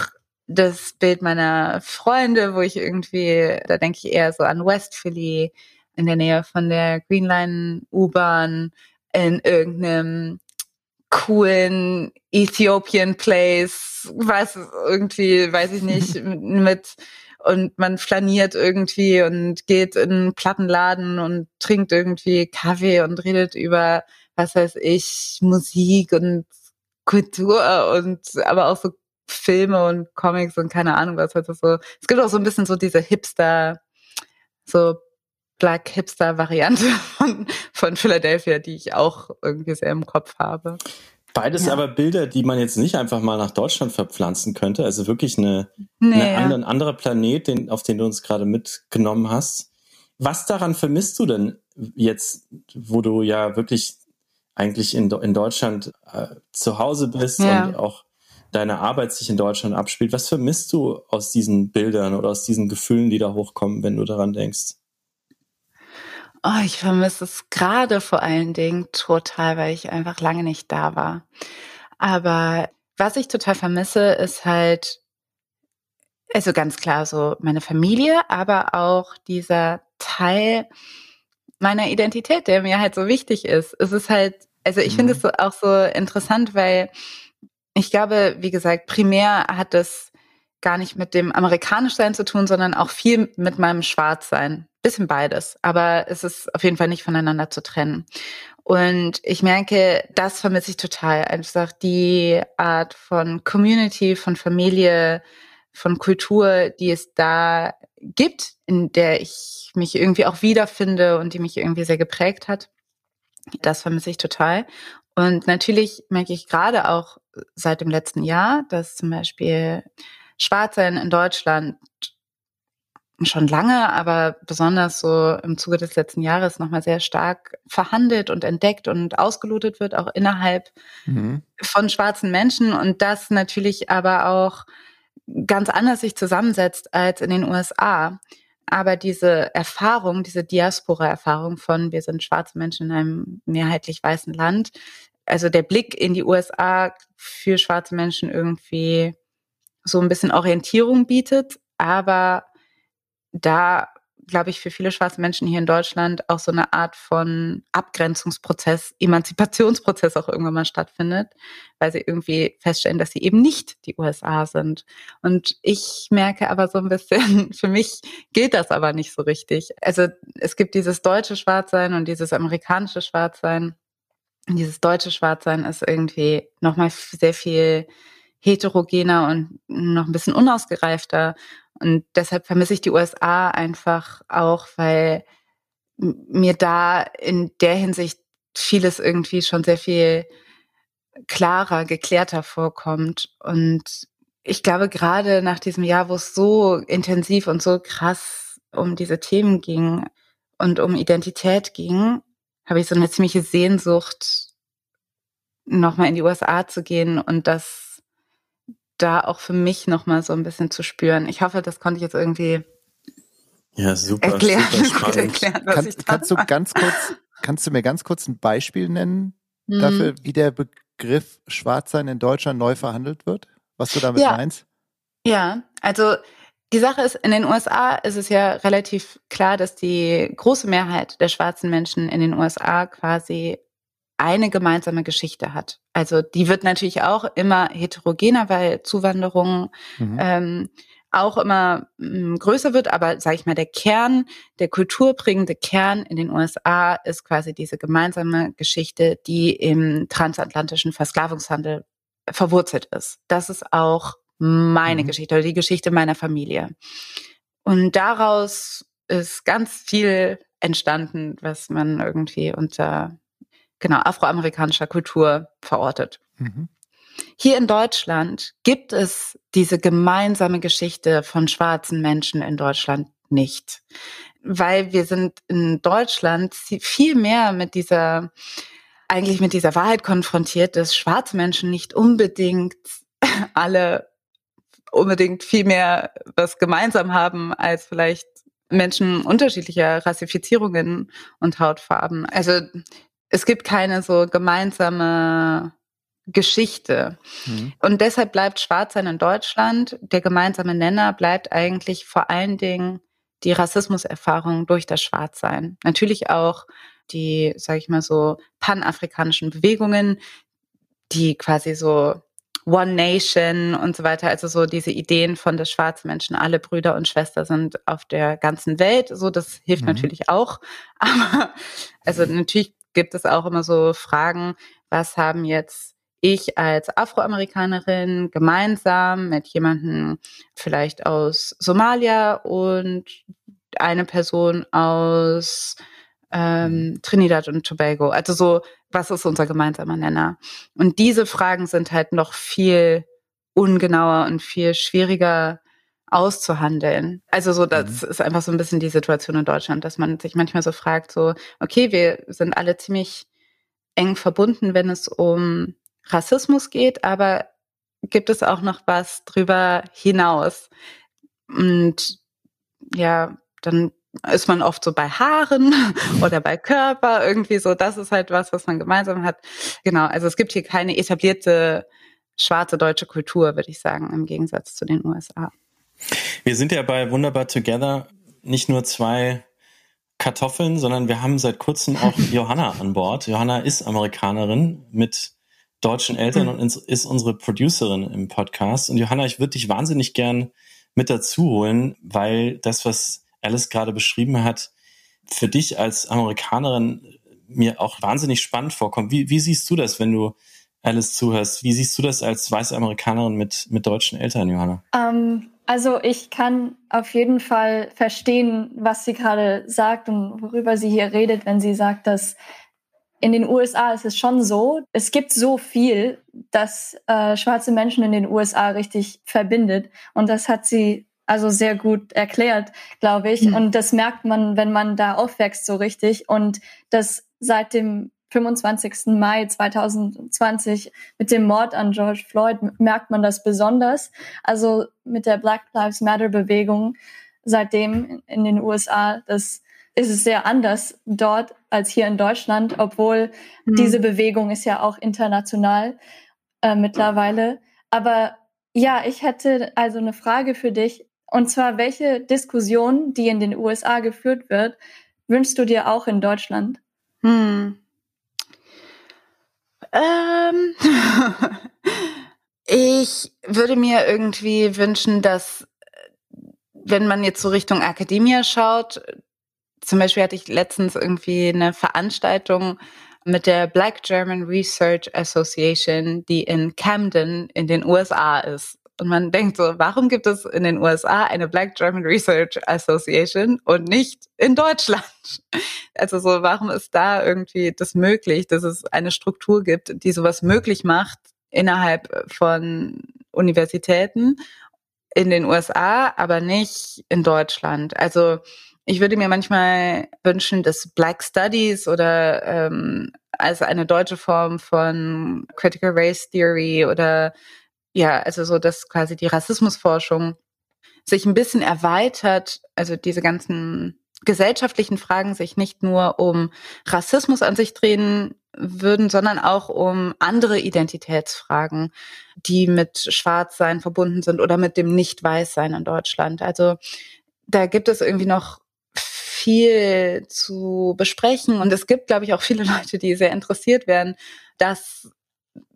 Speaker 3: das Bild meiner Freunde, wo ich irgendwie, da denke ich eher so an West Philly, in der Nähe von der Green Line U-Bahn, in irgendeinem coolen Ethiopian Place, was irgendwie, weiß ich nicht, mit und man flaniert irgendwie und geht in einen Plattenladen und trinkt irgendwie Kaffee und redet über, was weiß ich, Musik und Kultur und aber auch so Filme und Comics und keine Ahnung was. Also so, es gibt auch so ein bisschen so diese Hipster, so Black Hipster Variante [LAUGHS] von, von Philadelphia, die ich auch irgendwie sehr im Kopf habe.
Speaker 2: Beides ja. aber Bilder, die man jetzt nicht einfach mal nach Deutschland verpflanzen könnte. Also wirklich eine, nee, eine ja. andere, ein anderer Planet, den, auf den du uns gerade mitgenommen hast. Was daran vermisst du denn jetzt, wo du ja wirklich eigentlich in, in Deutschland äh, zu Hause bist ja. und auch deine Arbeit sich in Deutschland abspielt? Was vermisst du aus diesen Bildern oder aus diesen Gefühlen, die da hochkommen, wenn du daran denkst?
Speaker 3: Oh, ich vermisse es gerade vor allen Dingen total, weil ich einfach lange nicht da war. Aber was ich total vermisse, ist halt, also ganz klar so meine Familie, aber auch dieser Teil meiner Identität, der mir halt so wichtig ist. Es ist halt, also ich mhm. finde es so, auch so interessant, weil ich glaube, wie gesagt, primär hat es gar nicht mit dem Amerikanischsein zu tun, sondern auch viel mit meinem Schwarzsein. Bisschen beides, aber es ist auf jeden Fall nicht voneinander zu trennen. Und ich merke, das vermisse ich total. Einfach die Art von Community, von Familie, von Kultur, die es da gibt, in der ich mich irgendwie auch wiederfinde und die mich irgendwie sehr geprägt hat. Das vermisse ich total. Und natürlich merke ich gerade auch seit dem letzten Jahr, dass zum Beispiel Schwarzsein in Deutschland schon lange, aber besonders so im Zuge des letzten Jahres nochmal sehr stark verhandelt und entdeckt und ausgelotet wird, auch innerhalb mhm. von schwarzen Menschen. Und das natürlich aber auch ganz anders sich zusammensetzt als in den USA. Aber diese Erfahrung, diese Diaspora-Erfahrung von wir sind schwarze Menschen in einem mehrheitlich weißen Land, also der Blick in die USA für schwarze Menschen irgendwie so ein bisschen Orientierung bietet, aber da glaube ich, für viele schwarze Menschen hier in Deutschland auch so eine Art von Abgrenzungsprozess, Emanzipationsprozess auch irgendwann mal stattfindet, weil sie irgendwie feststellen, dass sie eben nicht die USA sind. Und ich merke aber so ein bisschen, [LAUGHS] für mich gilt das aber nicht so richtig. Also es gibt dieses deutsche Schwarzsein und dieses amerikanische Schwarzsein. Und dieses deutsche Schwarzsein ist irgendwie nochmal sehr viel heterogener und noch ein bisschen unausgereifter. Und deshalb vermisse ich die USA einfach auch, weil mir da in der Hinsicht vieles irgendwie schon sehr viel klarer, geklärter vorkommt. Und ich glaube, gerade nach diesem Jahr, wo es so intensiv und so krass um diese Themen ging und um Identität ging, habe ich so eine ziemliche Sehnsucht, nochmal in die USA zu gehen und das da auch für mich nochmal so ein bisschen zu spüren. Ich hoffe, das konnte ich jetzt irgendwie
Speaker 2: ja, super,
Speaker 3: erklären,
Speaker 2: super [LAUGHS]
Speaker 3: erklären, was
Speaker 1: Kann,
Speaker 3: ich
Speaker 1: kannst du ganz kurz, kannst du mir ganz kurz ein Beispiel nennen hm. dafür, wie der Begriff Schwarzsein in Deutschland neu verhandelt wird? Was du damit
Speaker 3: ja.
Speaker 1: meinst?
Speaker 3: Ja, also die Sache ist, in den USA ist es ja relativ klar, dass die große Mehrheit der schwarzen Menschen in den USA quasi eine gemeinsame Geschichte hat. Also die wird natürlich auch immer heterogener, weil Zuwanderung mhm. ähm, auch immer mh, hm, größer wird. Aber sage ich mal, der Kern, der kulturbringende Kern in den USA ist quasi diese gemeinsame Geschichte, die im transatlantischen Versklavungshandel verwurzelt ist. Das ist auch meine mhm. Geschichte oder die Geschichte meiner Familie. Und daraus ist ganz viel entstanden, was man irgendwie unter genau, afroamerikanischer Kultur verortet. Mhm. Hier in Deutschland gibt es diese gemeinsame Geschichte von schwarzen Menschen in Deutschland nicht, weil wir sind in Deutschland viel mehr mit dieser eigentlich mit dieser Wahrheit konfrontiert, dass schwarze Menschen nicht unbedingt [LAUGHS] alle unbedingt viel mehr was gemeinsam haben als vielleicht Menschen unterschiedlicher Rassifizierungen und Hautfarben. Also es gibt keine so gemeinsame Geschichte. Mhm. Und deshalb bleibt Schwarzsein in Deutschland, der gemeinsame Nenner bleibt eigentlich vor allen Dingen die Rassismuserfahrung durch das Schwarzsein. Natürlich auch die, sage ich mal so, panafrikanischen Bewegungen, die quasi so One Nation und so weiter, also so diese Ideen von des schwarzen Menschen, alle Brüder und Schwester sind auf der ganzen Welt, so das hilft mhm. natürlich auch. [LAUGHS] Aber also natürlich gibt es auch immer so Fragen, was haben jetzt ich als Afroamerikanerin gemeinsam mit jemandem vielleicht aus Somalia und eine Person aus ähm, Trinidad und Tobago. Also so, was ist unser gemeinsamer Nenner? Und diese Fragen sind halt noch viel ungenauer und viel schwieriger auszuhandeln. Also so, das mhm. ist einfach so ein bisschen die Situation in Deutschland, dass man sich manchmal so fragt, so, okay, wir sind alle ziemlich eng verbunden, wenn es um Rassismus geht, aber gibt es auch noch was drüber hinaus? Und ja, dann ist man oft so bei Haaren [LAUGHS] oder bei Körper irgendwie so. Das ist halt was, was man gemeinsam hat. Genau. Also es gibt hier keine etablierte schwarze deutsche Kultur, würde ich sagen, im Gegensatz zu den USA.
Speaker 2: Wir sind ja bei Wunderbar Together nicht nur zwei Kartoffeln, sondern wir haben seit kurzem auch [LAUGHS] Johanna an Bord. Johanna ist Amerikanerin mit deutschen Eltern und ist unsere Producerin im Podcast. Und Johanna, ich würde dich wahnsinnig gern mit dazu holen, weil das, was Alice gerade beschrieben hat, für dich als Amerikanerin mir auch wahnsinnig spannend vorkommt. Wie, wie siehst du das, wenn du Alice zuhörst? Wie siehst du das als weiße Amerikanerin mit, mit deutschen Eltern, Johanna?
Speaker 5: Um, also ich kann auf jeden Fall verstehen, was sie gerade sagt und worüber sie hier redet, wenn sie sagt, dass in den USA ist es schon so, es gibt so viel, das äh, schwarze Menschen in den USA richtig verbindet. Und das hat sie also sehr gut erklärt, glaube ich. Mhm. Und das merkt man, wenn man da aufwächst, so richtig. Und das seit dem 25. Mai 2020 mit dem Mord an George Floyd merkt man das besonders. Also mit der Black Lives Matter Bewegung seitdem in den USA, das ist es sehr anders dort als hier in Deutschland, obwohl mhm. diese Bewegung ist ja auch international äh, mittlerweile. Aber ja, ich hätte also eine Frage für dich. Und zwar, welche Diskussion, die in den USA geführt wird, wünschst du dir auch in Deutschland? Hm.
Speaker 3: Ähm, [LAUGHS] ich würde mir irgendwie wünschen, dass wenn man jetzt so Richtung Akademie schaut, zum Beispiel hatte ich letztens irgendwie eine Veranstaltung mit der Black German Research Association, die in Camden in den USA ist. Und man denkt so, warum gibt es in den USA eine Black German Research Association und nicht in Deutschland? [LAUGHS] Also so, warum ist da irgendwie das möglich, dass es eine Struktur gibt, die sowas möglich macht innerhalb von Universitäten in den USA, aber nicht in Deutschland? Also ich würde mir manchmal wünschen, dass Black Studies oder ähm, als eine deutsche Form von Critical Race Theory oder ja, also so, dass quasi die Rassismusforschung sich ein bisschen erweitert, also diese ganzen gesellschaftlichen Fragen sich nicht nur um Rassismus an sich drehen würden, sondern auch um andere Identitätsfragen, die mit Schwarzsein verbunden sind oder mit dem Nicht-Weißsein in Deutschland. Also da gibt es irgendwie noch viel zu besprechen und es gibt, glaube ich, auch viele [LAUGHS] Leute, die sehr interessiert werden, das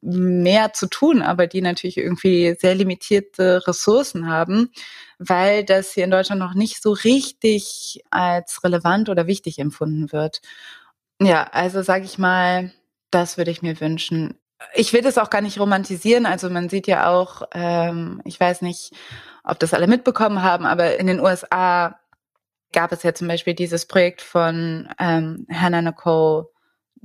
Speaker 3: mehr zu tun, aber die natürlich irgendwie sehr limitierte Ressourcen haben, weil das hier in Deutschland noch nicht so richtig als relevant oder wichtig empfunden wird. Ja, also sage ich mal, das würde ich mir wünschen. Ich will das auch gar nicht romantisieren. Also man sieht ja auch, ähm, ich weiß nicht, ob das alle mitbekommen haben, aber in den USA gab es ja zum Beispiel dieses Projekt von ähm, Hannah Nicole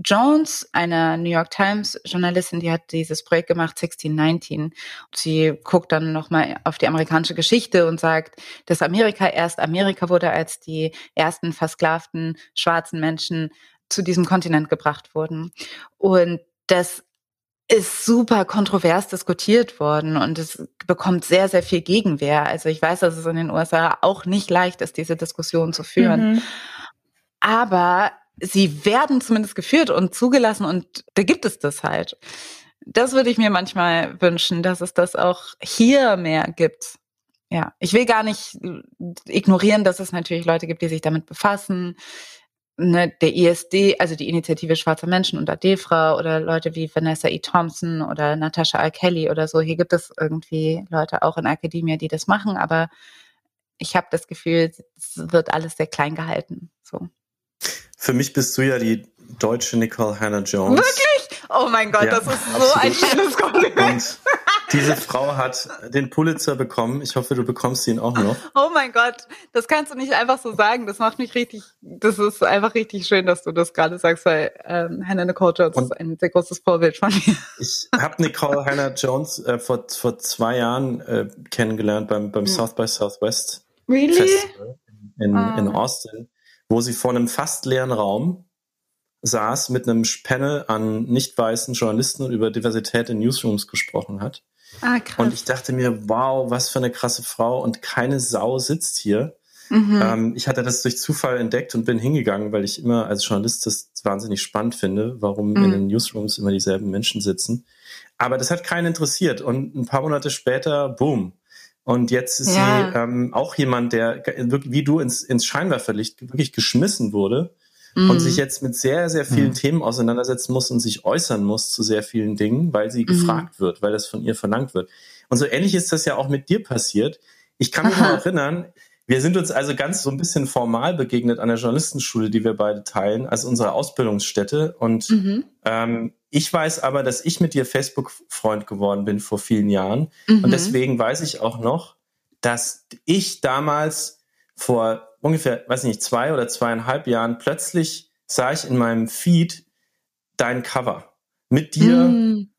Speaker 3: Jones, einer New York Times Journalistin, die hat dieses Projekt gemacht, 1619. Sie guckt dann nochmal auf die amerikanische Geschichte und sagt, dass Amerika erst Amerika wurde, als die ersten versklavten schwarzen Menschen zu diesem Kontinent gebracht wurden. Und das ist super kontrovers diskutiert worden und es bekommt sehr, sehr viel Gegenwehr. Also ich weiß, dass es in den USA auch nicht leicht ist, diese Diskussion zu führen. Mhm. Aber sie werden zumindest geführt und zugelassen und da gibt es das halt. Das würde ich mir manchmal wünschen, dass es das auch hier mehr gibt. Ja, ich will gar nicht ignorieren, dass es natürlich Leute gibt, die sich damit befassen. Ne, der ISD, also die Initiative Schwarzer Menschen und Adefra oder Leute wie Vanessa E. Thompson oder Natasha Al Kelly oder so. Hier gibt es irgendwie Leute auch in Akademie, die das machen, aber ich habe das Gefühl, es wird alles sehr klein gehalten. So.
Speaker 2: Für mich bist du ja die deutsche Nicole Hannah Jones.
Speaker 3: Wirklich? Oh mein Gott, ja, das ist absolut. so ein schönes Kompliment.
Speaker 2: Diese Frau hat den Pulitzer bekommen. Ich hoffe, du bekommst ihn auch noch.
Speaker 3: Oh mein Gott, das kannst du nicht einfach so sagen. Das macht mich richtig, das ist einfach richtig schön, dass du das gerade sagst, weil ähm, Hannah Nicole Jones Und ist ein sehr großes Vorbild von mir.
Speaker 2: Ich habe Nicole [LAUGHS] Hannah Jones äh, vor, vor zwei Jahren äh, kennengelernt beim, beim hm. South by Southwest
Speaker 3: really?
Speaker 2: Festival in, ah. in Austin wo sie vor einem fast leeren Raum saß, mit einem Panel an nicht weißen Journalisten und über Diversität in Newsrooms gesprochen hat. Ah, krass. Und ich dachte mir, wow, was für eine krasse Frau und keine Sau sitzt hier. Mhm. Ähm, ich hatte das durch Zufall entdeckt und bin hingegangen, weil ich immer als Journalist das wahnsinnig spannend finde, warum mhm. in den Newsrooms immer dieselben Menschen sitzen. Aber das hat keinen interessiert. Und ein paar Monate später, boom, und jetzt ist ja. sie ähm, auch jemand, der wirklich wie du ins, ins Scheinwerferlicht wirklich geschmissen wurde mhm. und sich jetzt mit sehr, sehr vielen mhm. Themen auseinandersetzen muss und sich äußern muss zu sehr vielen Dingen, weil sie mhm. gefragt wird, weil das von ihr verlangt wird. Und so ähnlich ist das ja auch mit dir passiert. Ich kann mich noch [LAUGHS] erinnern, wir sind uns also ganz so ein bisschen formal begegnet an der Journalistenschule, die wir beide teilen, als unsere Ausbildungsstätte. Und mhm. ähm, ich weiß aber, dass ich mit dir Facebook-Freund geworden bin vor vielen Jahren. Mhm. Und deswegen weiß ich auch noch, dass ich damals vor ungefähr, weiß nicht, zwei oder zweieinhalb Jahren plötzlich sah ich in meinem Feed dein Cover. Mit dir mm.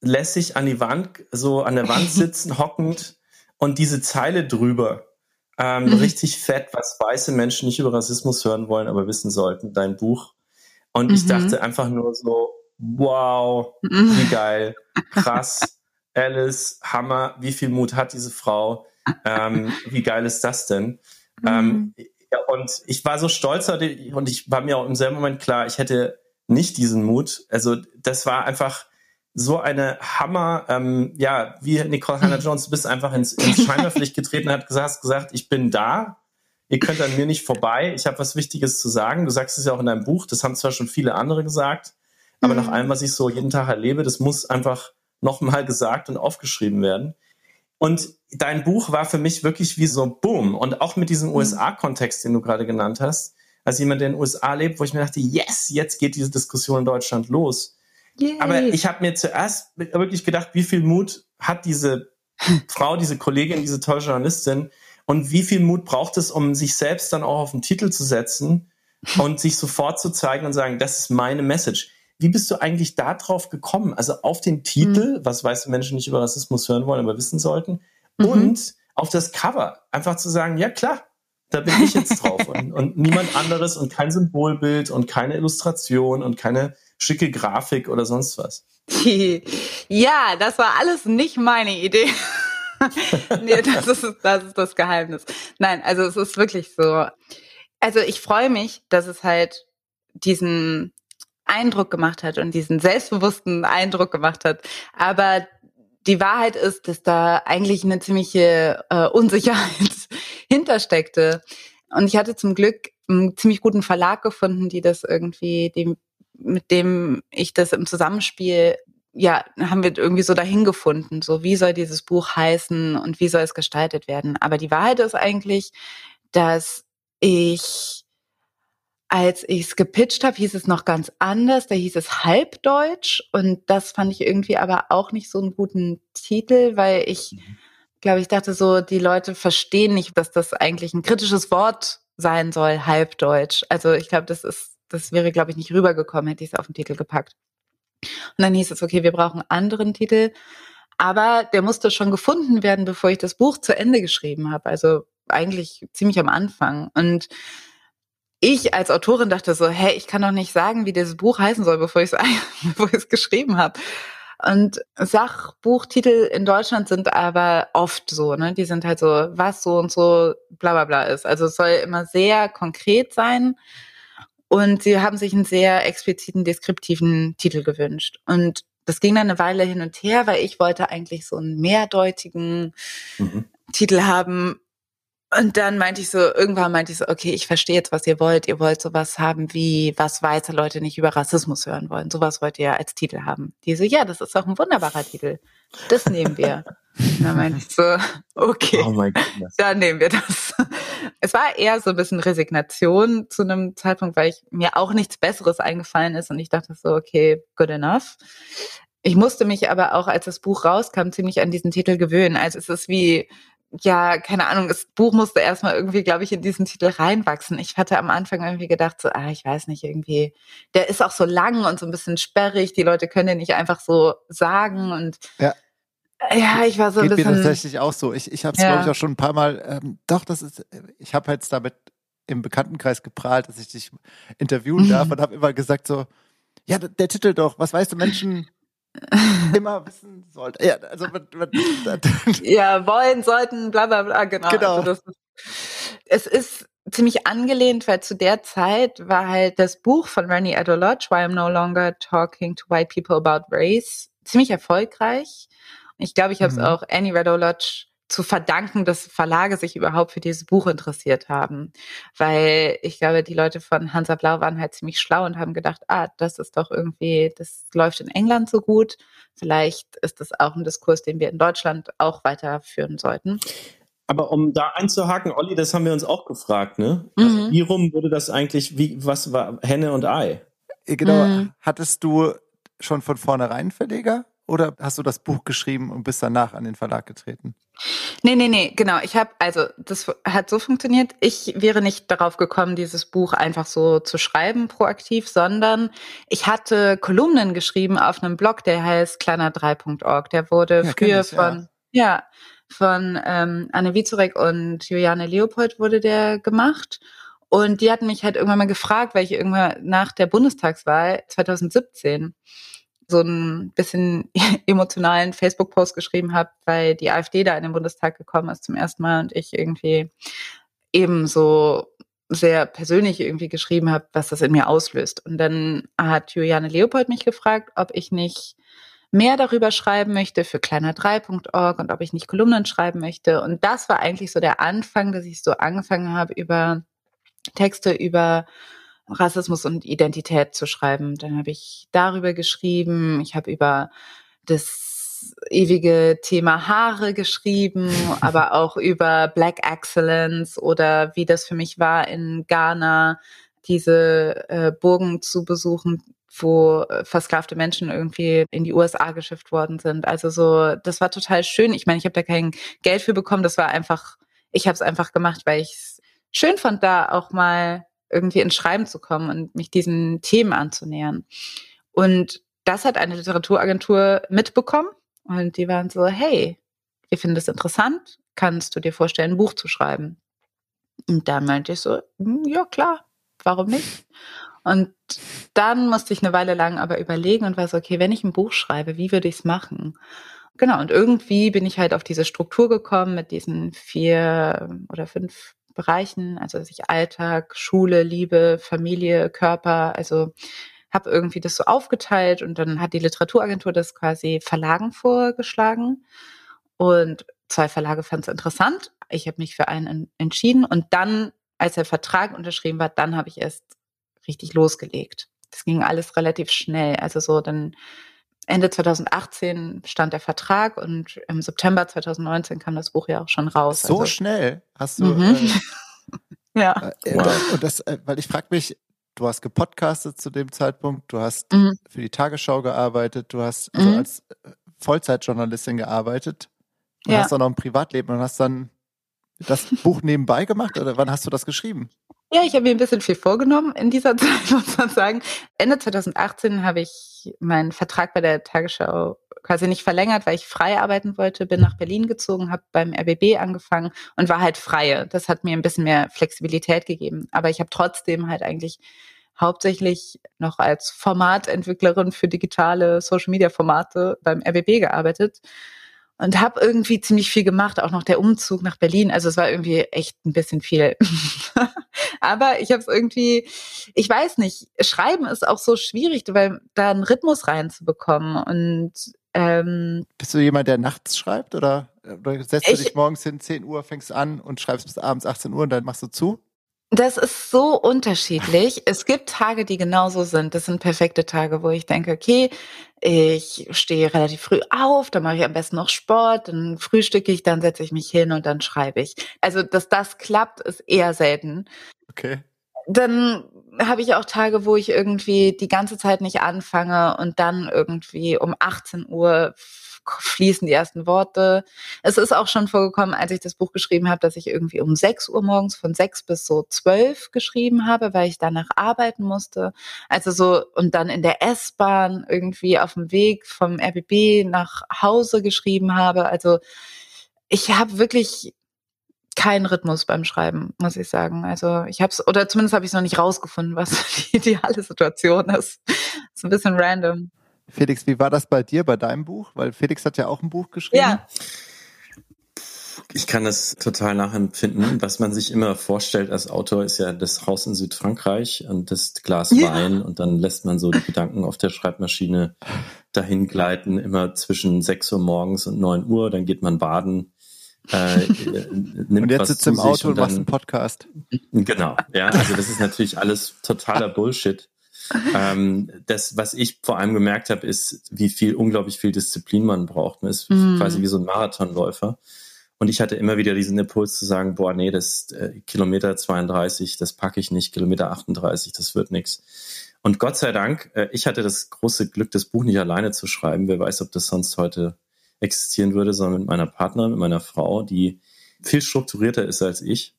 Speaker 2: lässig an die Wand, so an der Wand sitzen, [LAUGHS] hockend und diese Zeile drüber. Ähm, mhm. Richtig fett, was weiße Menschen nicht über Rassismus hören wollen, aber wissen sollten, dein Buch. Und mhm. ich dachte einfach nur so, wow, mhm. wie geil, krass, [LAUGHS] Alice, Hammer, wie viel Mut hat diese Frau, ähm, wie geil ist das denn? Ähm, mhm. ja, und ich war so stolz und ich war mir auch im selben Moment klar, ich hätte nicht diesen Mut. Also das war einfach so eine Hammer, ähm, ja, wie Nicole Hannah-Jones, [LAUGHS] du bist einfach ins, ins Scheinwerferlicht getreten und hat gesagt, gesagt, ich bin da, ihr könnt an mir nicht vorbei, ich habe was Wichtiges zu sagen. Du sagst es ja auch in deinem Buch, das haben zwar schon viele andere gesagt, aber mhm. nach allem, was ich so jeden Tag erlebe, das muss einfach nochmal gesagt und aufgeschrieben werden. Und dein Buch war für mich wirklich wie so Boom. Und auch mit diesem mhm. USA-Kontext, den du gerade genannt hast, als jemand, der in den USA lebt, wo ich mir dachte, yes, jetzt geht diese Diskussion in Deutschland los. Yay. Aber ich habe mir zuerst wirklich gedacht, wie viel Mut hat diese Frau, diese Kollegin, diese tolle Journalistin und wie viel Mut braucht es, um sich selbst dann auch auf den Titel zu setzen und sich sofort zu zeigen und sagen, das ist meine Message. Wie bist du eigentlich da drauf gekommen? Also auf den Titel, mhm. was weiße Menschen nicht über Rassismus hören wollen, aber wissen sollten, mhm. und auf das Cover. Einfach zu sagen, ja klar, da bin ich jetzt drauf und, und niemand anderes und kein Symbolbild und keine Illustration und keine schicke Grafik oder sonst was. [LAUGHS]
Speaker 3: Ja, das war alles nicht meine Idee. [LAUGHS] nee, das ist, das ist das Geheimnis. Nein, also es ist wirklich so. Also ich freue mich, dass es halt diesen Eindruck gemacht hat und diesen selbstbewussten Eindruck gemacht hat. Aber die Wahrheit ist, dass da eigentlich eine ziemliche äh, Unsicherheit [LAUGHS] hintersteckte. Und ich hatte zum Glück einen ziemlich guten Verlag gefunden, die das irgendwie, dem, mit dem ich das im Zusammenspiel, ja, haben wir irgendwie so dahin gefunden. So, wie soll dieses Buch heißen und wie soll es gestaltet werden? Aber die Wahrheit ist eigentlich, dass ich als ich es gepitcht habe, hieß es noch ganz anders. Da hieß es Halbdeutsch. Und das fand ich irgendwie aber auch nicht so einen guten Titel, weil ich, mhm. glaube ich, dachte so, die Leute verstehen nicht, dass das eigentlich ein kritisches Wort sein soll, Halbdeutsch. Also ich glaube, das ist, das wäre, glaube ich, nicht rübergekommen, hätte ich es auf den Titel gepackt. Und dann hieß es, okay, wir brauchen einen anderen Titel. Aber der musste schon gefunden werden, bevor ich das Buch zu Ende geschrieben habe. Also eigentlich ziemlich am Anfang. Und ich als Autorin dachte so, hey, ich kann doch nicht sagen, wie dieses Buch heißen soll, bevor ich es [LAUGHS] geschrieben habe. Und Sachbuchtitel in Deutschland sind aber oft so, ne? Die sind halt so, was so und so, bla bla bla ist. Also es soll immer sehr konkret sein. Und sie haben sich einen sehr expliziten, deskriptiven Titel gewünscht. Und das ging dann eine Weile hin und her, weil ich wollte eigentlich so einen mehrdeutigen mhm. Titel haben, und dann meinte ich so, irgendwann meinte ich so, okay, ich verstehe jetzt, was ihr wollt. Ihr wollt sowas haben wie, was weiße Leute nicht über Rassismus hören wollen. Sowas wollt ihr als Titel haben. Die so, ja, das ist auch ein wunderbarer Titel. Das nehmen wir. [LAUGHS] dann meinte ich so, okay, oh dann nehmen wir das. Es war eher so ein bisschen Resignation zu einem Zeitpunkt, weil ich, mir auch nichts Besseres eingefallen ist und ich dachte so, okay, good enough. Ich musste mich aber auch, als das Buch rauskam, ziemlich an diesen Titel gewöhnen. Also es ist wie, ja, keine Ahnung, das Buch musste erstmal irgendwie, glaube ich, in diesen Titel reinwachsen. Ich hatte am Anfang irgendwie gedacht, so, ah, ich weiß nicht, irgendwie, der ist auch so lang und so ein bisschen sperrig, die Leute können den nicht einfach so sagen und
Speaker 1: ja.
Speaker 3: Ja, ich war so
Speaker 1: Geht
Speaker 3: ein bisschen.
Speaker 1: mir tatsächlich auch so. Ich, ich habe es, ja. glaube ich, auch schon ein paar Mal. Ähm, doch, das ist. Ich habe jetzt damit im Bekanntenkreis geprahlt, dass ich dich interviewen darf [LAUGHS] und habe immer gesagt so, ja, der Titel doch. Was weißt du, Menschen [LAUGHS] immer wissen sollte. Ja, also man, man, [LAUGHS]
Speaker 3: ja, wollen, sollten, bla bla bla, genau.
Speaker 1: genau.
Speaker 3: Also ist, es ist ziemlich angelehnt, weil zu der Zeit war halt das Buch von Rennie Adolodge, Why I'm No Longer Talking to White People About Race, ziemlich erfolgreich. Ich glaube, ich habe es mhm. auch Annie Radolodge zu verdanken, dass Verlage sich überhaupt für dieses Buch interessiert haben. Weil ich glaube, die Leute von Hansa Blau waren halt ziemlich schlau und haben gedacht, ah, das ist doch irgendwie, das läuft in England so gut. Vielleicht ist das auch ein Diskurs, den wir in Deutschland auch weiterführen sollten.
Speaker 2: Aber um da einzuhaken, Olli, das haben wir uns auch gefragt, ne? Mhm. Wie rum wurde das eigentlich, wie, was war Henne und Ei?
Speaker 1: Genau. Mhm. Hattest du schon von vornherein Verleger oder hast du das Buch geschrieben und bist danach an den Verlag getreten?
Speaker 3: Nee, nee, nee, genau. Ich habe, also das hat so funktioniert. Ich wäre nicht darauf gekommen, dieses Buch einfach so zu schreiben, proaktiv, sondern ich hatte Kolumnen geschrieben auf einem Blog, der heißt kleiner3.org. Der wurde ja, früher ich, von, ja, ja von ähm, Anne Wizurek und Juliane Leopold wurde der gemacht. Und die hatten mich halt irgendwann mal gefragt, weil ich irgendwann nach der Bundestagswahl 2017 so ein bisschen [LAUGHS] emotionalen Facebook-Post geschrieben habe, weil die AfD da in den Bundestag gekommen ist zum ersten Mal und ich irgendwie eben so sehr persönlich irgendwie geschrieben habe, was das in mir auslöst. Und dann hat Juliane Leopold mich gefragt, ob ich nicht mehr darüber schreiben möchte für kleiner3.org und ob ich nicht Kolumnen schreiben möchte. Und das war eigentlich so der Anfang, dass ich so angefangen habe, über Texte über Rassismus und Identität zu schreiben. Dann habe ich darüber geschrieben, ich habe über das ewige Thema Haare geschrieben, [LAUGHS] aber auch über Black Excellence oder wie das für mich war in Ghana, diese äh, Burgen zu besuchen, wo äh, versklavte Menschen irgendwie in die USA geschifft worden sind. Also so, das war total schön. Ich meine, ich habe da kein Geld für bekommen. Das war einfach, ich habe es einfach gemacht, weil ich es schön fand, da auch mal irgendwie ins Schreiben zu kommen und mich diesen Themen anzunähern. Und das hat eine Literaturagentur mitbekommen und die waren so, hey, wir finden das interessant, kannst du dir vorstellen, ein Buch zu schreiben? Und da meinte ich so, hm, ja klar, warum nicht? Und dann musste ich eine Weile lang aber überlegen und war so, okay, wenn ich ein Buch schreibe, wie würde ich es machen? Genau, und irgendwie bin ich halt auf diese Struktur gekommen mit diesen vier oder fünf Bereichen, also sich Alltag, Schule, Liebe, Familie, Körper, also habe irgendwie das so aufgeteilt und dann hat die Literaturagentur das quasi Verlagen vorgeschlagen und zwei Verlage fanden es interessant. Ich habe mich für einen entschieden und dann, als der Vertrag unterschrieben war, dann habe ich erst richtig losgelegt. Das ging alles relativ schnell. Also so dann Ende 2018 stand der Vertrag und im September 2019 kam das Buch ja auch schon raus.
Speaker 1: So also. schnell hast du. Mhm. [LAUGHS] Äh, ja. Äh, wow. Und das, äh, weil ich frage mich, du hast gepodcastet zu dem Zeitpunkt, du hast mhm. für die Tagesschau gearbeitet, du hast also mhm. als äh, Vollzeitjournalistin gearbeitet und ja. hast auch noch ein Privatleben und hast dann das Buch nebenbei gemacht oder wann hast du das geschrieben?
Speaker 3: Ja, ich habe mir ein bisschen viel vorgenommen in dieser [LAUGHS] Zeit, muss man sagen. Ende 2018 habe ich meinen Vertrag bei der Tagesschau quasi nicht verlängert, weil ich frei arbeiten wollte, bin nach Berlin gezogen, habe beim RBB angefangen und war halt freie. Das hat mir ein bisschen mehr Flexibilität gegeben. Aber ich habe trotzdem halt eigentlich hauptsächlich noch als Formatentwicklerin für digitale Social-Media-Formate beim RBB gearbeitet und habe irgendwie ziemlich viel gemacht, auch noch der Umzug nach Berlin. Also es war irgendwie echt ein bisschen viel. [LAUGHS] Aber ich habe es irgendwie, ich weiß nicht, Schreiben ist auch so schwierig, weil da einen Rhythmus reinzubekommen. Und ähm,
Speaker 1: bist du jemand, der nachts schreibt oder, oder setzt du dich morgens hin, 10 Uhr, fängst an und schreibst bis abends 18 Uhr und dann machst du zu?
Speaker 3: Das ist so unterschiedlich. Es gibt Tage, die genauso sind. Das sind perfekte Tage, wo ich denke, okay, ich stehe relativ früh auf, dann mache ich am besten noch Sport, dann frühstücke ich, dann setze ich mich hin und dann schreibe ich. Also, dass das klappt, ist eher selten.
Speaker 1: Okay.
Speaker 3: Dann habe ich auch Tage, wo ich irgendwie die ganze Zeit nicht anfange und dann irgendwie um 18 Uhr [LAUGHS] fließen die ersten Worte. Es ist auch schon vorgekommen, als ich das Buch geschrieben habe, dass ich irgendwie um 6 Uhr morgens von 6 bis so 12 geschrieben habe, weil ich danach arbeiten musste. Also so, und dann in der S-Bahn irgendwie auf dem Weg vom RBB nach Hause geschrieben habe. Also ich habe wirklich keinen Rhythmus beim Schreiben, muss ich sagen. Also ich habe es, oder zumindest habe ich es noch nicht rausgefunden, was [LAUGHS] die ideale Situation ist. [LAUGHS] ist ein bisschen random.
Speaker 1: Felix, wie war das bei dir, bei deinem Buch? Weil Felix hat ja auch ein Buch geschrieben. Ja.
Speaker 2: Ich kann das total nachempfinden. Was man sich immer vorstellt als Autor ist ja das Haus in Südfrankreich und das Glas ja. Wein und dann lässt man so die Gedanken auf der Schreibmaschine dahin gleiten, immer zwischen 6 Uhr morgens und 9 Uhr, dann geht man baden. Äh,
Speaker 1: nimmt und jetzt sitzt im Auto und, dann, machst einen Podcast.
Speaker 2: Genau, ja, also das ist natürlich alles totaler Bullshit ähm, das, was ich vor allem gemerkt habe, ist, wie viel, unglaublich viel Disziplin man braucht. Man ist mm. quasi wie so ein Marathonläufer. Und ich hatte immer wieder diesen Impuls zu sagen, boah, nee, das äh, Kilometer 32, das packe ich nicht, Kilometer 38, das wird nix. Und Gott sei Dank, äh, ich hatte das große Glück, das Buch nicht alleine zu schreiben. Wer weiß, ob das sonst heute existieren würde, sondern mit meiner Partnerin, mit meiner Frau, die viel strukturierter ist als ich.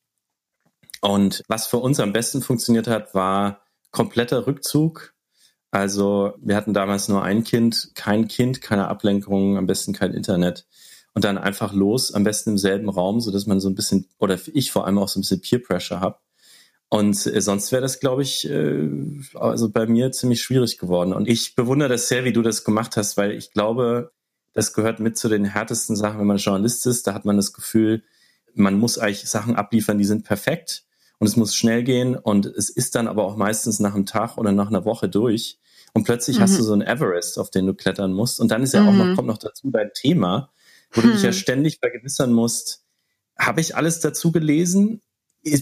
Speaker 2: Und was für uns am besten funktioniert hat, war kompletter Rückzug. Also wir hatten damals nur ein Kind, kein Kind, keine Ablenkung, am besten kein Internet. Und dann einfach los, am besten im selben Raum, so dass man so ein bisschen, oder ich vor allem auch so ein bisschen Peer Pressure habe. Und äh, sonst wäre das, glaube ich, äh, also bei mir ziemlich schwierig geworden. Und ich bewundere das sehr, wie du das gemacht hast, weil ich glaube, das gehört mit zu den härtesten Sachen, wenn man Journalist ist. Da hat man das Gefühl, man muss eigentlich Sachen abliefern, die sind perfekt und es muss schnell gehen und es ist dann aber auch meistens nach einem Tag oder nach einer Woche durch und plötzlich mhm. hast du so einen Everest, auf den du klettern musst und dann ist ja mhm. auch noch, mhm. kommt noch dazu dein Thema, wo hm. du dich ja hm. ständig vergewissern musst, habe ich alles dazu gelesen?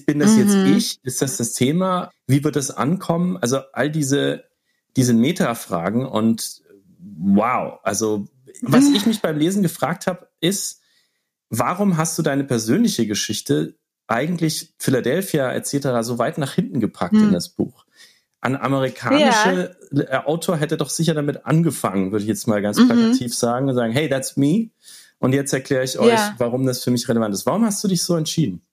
Speaker 2: Bin das mhm. jetzt ich? Ist das das Thema? Wie wird es ankommen? Also all diese, diese Meta-Fragen und wow, also was ich mich beim Lesen gefragt habe, ist, warum hast du deine persönliche Geschichte eigentlich Philadelphia etc. so weit nach hinten gepackt hm. in das Buch? Ein amerikanischer ja. Äh, Autor hätte doch sicher damit angefangen, würde ich jetzt mal ganz mhm. plakativ sagen und sagen, hey, that's me. Und jetzt erkläre ich euch, ja. warum das für mich relevant ist. Warum hast du dich so entschieden?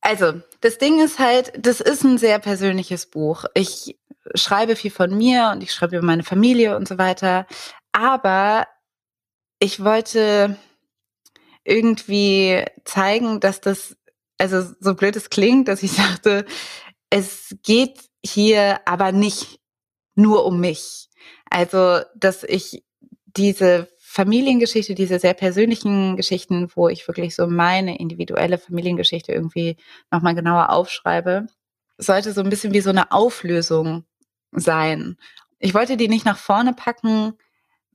Speaker 3: Also, das Ding ist halt, das ist ein sehr persönliches Buch. Ich schreibe viel von mir und ich schreibe über meine Familie und so weiter. Aber ich wollte irgendwie zeigen, dass das, also so blöd es klingt, dass ich [LAUGHS] dachte, es geht hier aber nicht nur um mich. Also, dass ich diese Familiengeschichte, diese sehr persönlichen Geschichten, wo ich wirklich so meine individuelle Familiengeschichte irgendwie nochmal genauer aufschreibe, sollte so ein bisschen wie so eine Auflösung sein. Ich wollte die nicht nach vorne packen,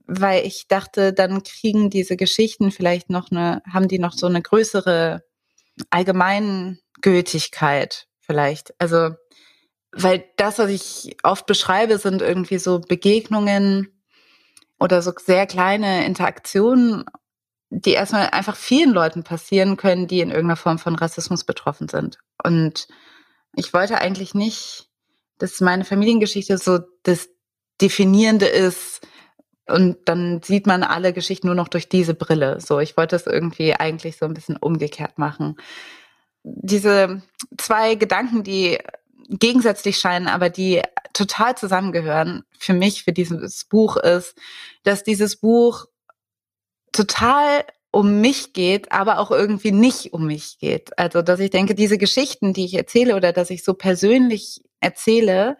Speaker 3: weil ich dachte, dann kriegen diese Geschichten vielleicht noch eine, haben die noch so eine größere Allgemeingültigkeit vielleicht. Also, weil das, was ich oft beschreibe, sind irgendwie so Begegnungen oder so sehr kleine Interaktionen, die erstmal einfach vielen Leuten passieren können, die in irgendeiner Form von Rassismus betroffen sind. Und ich wollte eigentlich nicht, dass meine Familiengeschichte so das Definierende ist, und dann sieht man alle Geschichten nur noch durch diese Brille. So, ich wollte es irgendwie eigentlich so ein bisschen umgekehrt machen. Diese zwei Gedanken, die gegensätzlich scheinen, aber die total zusammengehören für mich, für dieses Buch ist, dass dieses Buch total um mich geht, aber auch irgendwie nicht um mich geht. Also, dass ich denke, diese Geschichten, die ich erzähle oder dass ich so persönlich erzähle,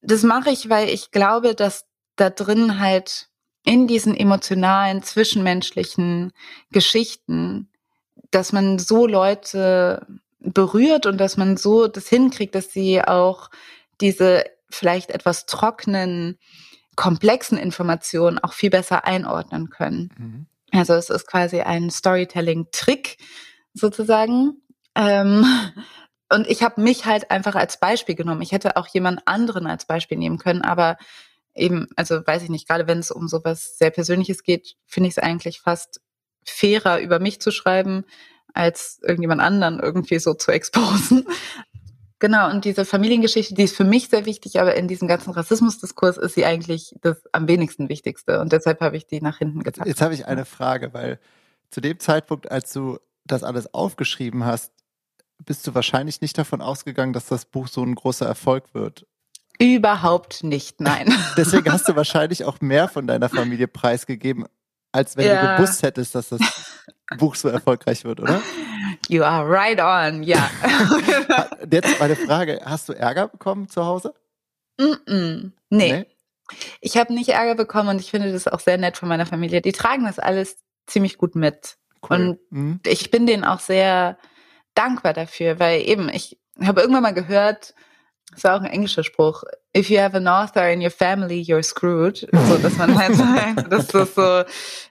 Speaker 3: das mache ich, weil ich glaube, dass da drin halt in diesen emotionalen, zwischenmenschlichen Geschichten, dass man so Leute berührt und dass man so das hinkriegt, dass sie auch diese vielleicht etwas trockenen, komplexen Informationen auch viel besser einordnen können. Mhm. Also es ist quasi ein Storytelling-Trick sozusagen. Ähm, [LAUGHS] und ich habe mich halt einfach als Beispiel genommen. Ich hätte auch jemand anderen als Beispiel nehmen können, aber eben, also weiß ich nicht, gerade wenn es um sowas sehr Persönliches geht, finde ich es eigentlich fast fairer, über mich zu schreiben, als irgendjemand anderen irgendwie so zu exposen. [LAUGHS] Genau, und diese Familiengeschichte, die ist für mich sehr wichtig, aber in diesem ganzen Rassismusdiskurs ist sie eigentlich das am wenigsten Wichtigste. Und deshalb habe ich die nach hinten getan.
Speaker 1: Jetzt habe ich eine Frage, weil zu dem Zeitpunkt, als du das alles aufgeschrieben hast, bist du wahrscheinlich nicht davon ausgegangen, dass das Buch so ein großer Erfolg wird.
Speaker 3: Überhaupt nicht, nein. [LAUGHS]
Speaker 1: Deswegen hast du [LAUGHS] wahrscheinlich auch mehr von deiner Familie preisgegeben, als wenn ja. du gewusst hättest, dass das Buch so erfolgreich wird, oder?
Speaker 3: You are right on, ja. [LAUGHS]
Speaker 1: Jetzt meine Frage, hast du Ärger bekommen zu Hause?
Speaker 3: Mm, -mm. Nee. nee. Ich habe nicht Ärger bekommen und ich finde das auch sehr nett von meiner Familie. Die tragen das alles ziemlich gut mit. Cool. Und mhm. ich bin denen auch sehr dankbar dafür, weil eben, ich habe irgendwann mal gehört, das ist auch ein englischer Spruch. If you have an author in your family, you're screwed. So, dass man halt [LAUGHS] sagt, das ist so,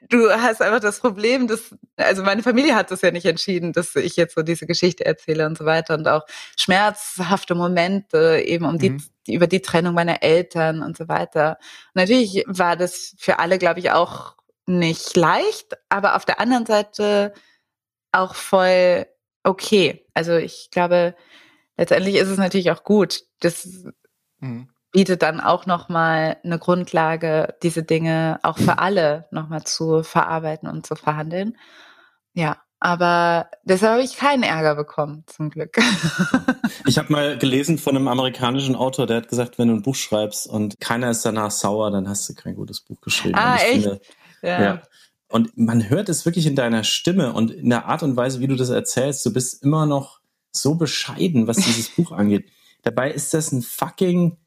Speaker 3: du hast einfach das Problem, dass, also meine Familie hat das ja nicht entschieden, dass ich jetzt so diese Geschichte erzähle und so weiter und auch schmerzhafte Momente eben um die, mhm. über die Trennung meiner Eltern und so weiter. Und natürlich war das für alle, glaube ich, auch nicht leicht, aber auf der anderen Seite auch voll okay. Also ich glaube, letztendlich ist es natürlich auch gut. Das, mhm. bietet dann auch nochmal eine Grundlage, diese Dinge auch für alle nochmal zu verarbeiten und zu verhandeln. Ja, aber deshalb habe ich keinen Ärger bekommen, zum Glück. [LAUGHS]
Speaker 2: Ich habe mal gelesen von einem amerikanischen Autor, der hat gesagt, wenn du ein Buch schreibst und keiner ist danach sauer, dann hast du kein gutes Buch geschrieben.
Speaker 3: Ah, echt?
Speaker 2: Finde,
Speaker 3: ja.
Speaker 2: ja. Und man hört es wirklich in deiner Stimme und in der Art und Weise, wie du das erzählst. Du bist immer noch so bescheiden, was dieses [LAUGHS] Buch angeht. Dabei ist das ein fucking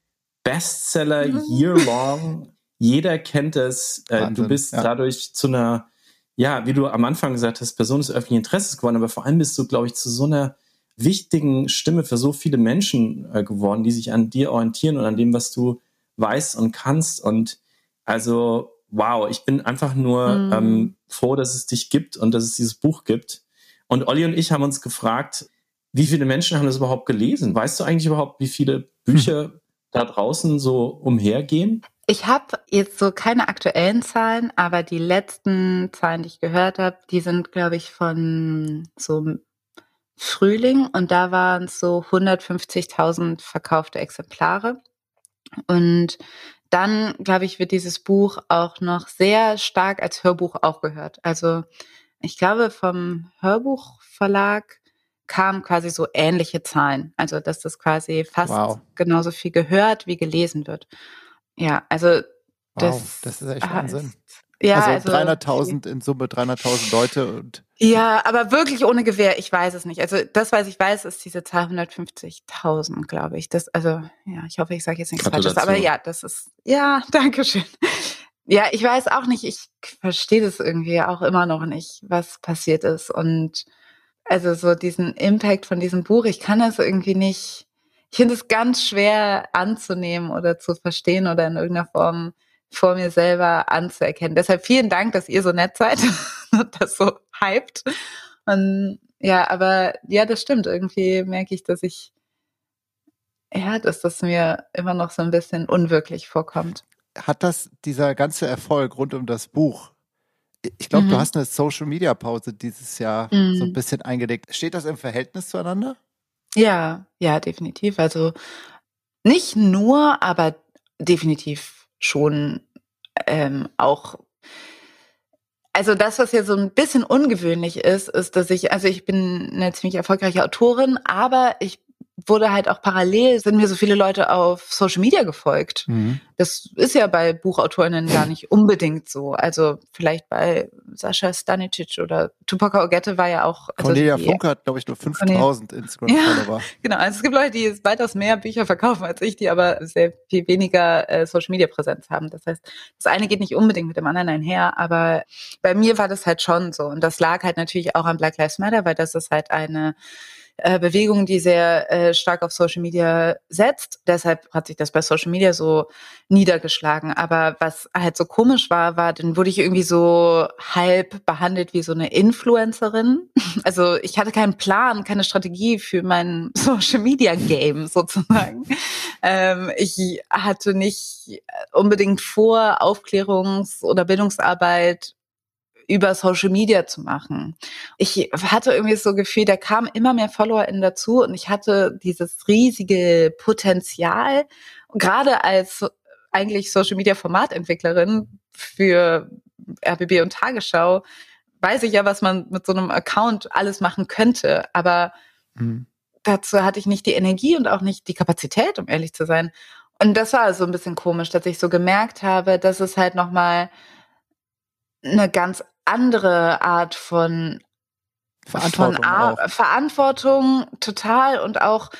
Speaker 2: Bestseller
Speaker 3: Mhm.
Speaker 2: year long. Jeder kennt es. Äh,
Speaker 1: Wahnsinn,
Speaker 2: du bist
Speaker 1: ja.
Speaker 2: dadurch zu einer, ja, wie du am Anfang gesagt hast, Person des öffentlichen Interesses geworden, aber vor allem bist du, glaube ich, zu so einer wichtigen Stimme für so viele Menschen äh, geworden, die sich an dir orientieren und an dem, was du weißt und kannst. Und also, wow, ich bin einfach nur
Speaker 3: Mhm.
Speaker 2: ähm, froh, dass es dich gibt und dass es dieses Buch gibt. Und Olli und ich haben uns gefragt, wie viele Menschen haben das überhaupt gelesen? Weißt du eigentlich überhaupt, wie viele Bücher da draußen so umhergehen?
Speaker 3: Ich habe jetzt so keine aktuellen Zahlen, aber die letzten Zahlen, die ich gehört habe, die sind, glaube ich, von so Frühling und da waren es so 150.000 verkaufte Exemplare. Und dann, glaube ich, wird dieses Buch auch noch sehr stark als Hörbuch auch gehört. Also ich glaube, vom Hörbuchverlag kamen quasi so ähnliche Zahlen. Also dass das quasi fast
Speaker 1: Wow.
Speaker 3: genauso viel gehört wie gelesen wird. Ja, also
Speaker 1: Wow,
Speaker 3: das,
Speaker 1: das ist echt Wahnsinn.
Speaker 3: Ja,
Speaker 1: also 300.000 in Summe, 300.000 Leute und
Speaker 3: Ja, aber wirklich ohne Gewehr, ich weiß es nicht. Also das, was ich weiß, ist diese 250.000, glaube ich. Das, also ja, ich hoffe, ich sage jetzt nichts Falsches. Aber ja, das ist, ja, [LAUGHS] danke schön. Ja, ich weiß auch nicht, ich verstehe das irgendwie auch immer noch nicht, was passiert ist. Und also so diesen Impact von diesem Buch, ich kann das irgendwie nicht, ich finde es ganz schwer anzunehmen oder zu verstehen oder in irgendeiner Form vor mir selber anzuerkennen. Deshalb vielen Dank, dass ihr so nett seid [LAUGHS] und das so hypt. Und ja, aber ja, das stimmt. Irgendwie merke ich, dass ich, ja, dass das mir immer noch so ein bisschen unwirklich vorkommt.
Speaker 1: hat das dieser ganze Erfolg rund um das Buch? Ich glaube, du
Speaker 3: Mhm.
Speaker 1: hast eine Social Media Pause dieses Jahr
Speaker 3: Mhm.
Speaker 1: so ein bisschen eingelegt. Steht das im Verhältnis zueinander?
Speaker 3: Ja, ja, definitiv. Also nicht nur, aber definitiv schon ähm, auch. Also das, was ja so ein bisschen ungewöhnlich ist, ist, dass ich, also ich bin eine ziemlich erfolgreiche Autorin, aber ich wurde halt auch parallel, sind mir so viele Leute auf Social Media gefolgt.
Speaker 1: Mhm.
Speaker 3: Das ist ja bei Buchautorinnen gar nicht unbedingt so. Also vielleicht bei Sascha Stanicic oder Tupac Ogette war ja auch. Also
Speaker 1: Cornelia Funke hat, glaube ich, nur 5000 Instagram-Follower.
Speaker 3: Genau, also es gibt Leute, die weitaus mehr Bücher verkaufen als ich, die aber sehr viel weniger äh, Social Media Präsenz haben. Das heißt, das eine geht nicht unbedingt mit dem anderen einher, aber bei mir war das halt schon so. Und das lag halt natürlich auch an Black Lives Matter, weil das ist halt eine äh, Bewegung, die sehr äh, stark auf Social Media setzt. Deshalb hat sich das bei Social Media so niedergeschlagen. Aber was halt so komisch war, war, dann wurde ich irgendwie so halb behandelt wie so eine Influencerin. [LAUGHS] Also ich hatte keinen Plan, keine Strategie für mein [LAUGHS] Social Media Game sozusagen. Ähm, ich hatte nicht unbedingt vor, Aufklärungs- oder Bildungsarbeit über Social Media zu machen. Ich hatte irgendwie so Gefühl, da kamen immer mehr FollowerInnen dazu und ich hatte dieses riesige Potenzial, gerade als eigentlich Social Media Formatentwicklerin für RBB und Tagesschau, weiß ich ja, was man mit so einem Account alles machen könnte, aber
Speaker 1: Mhm.
Speaker 3: dazu hatte ich nicht die Energie und auch nicht die Kapazität, um ehrlich zu sein. Und das war so ein bisschen komisch, dass ich so gemerkt habe, dass es halt nochmal eine ganz andere Art von
Speaker 1: Verantwortung
Speaker 3: von Ar. Verantwortung total und auch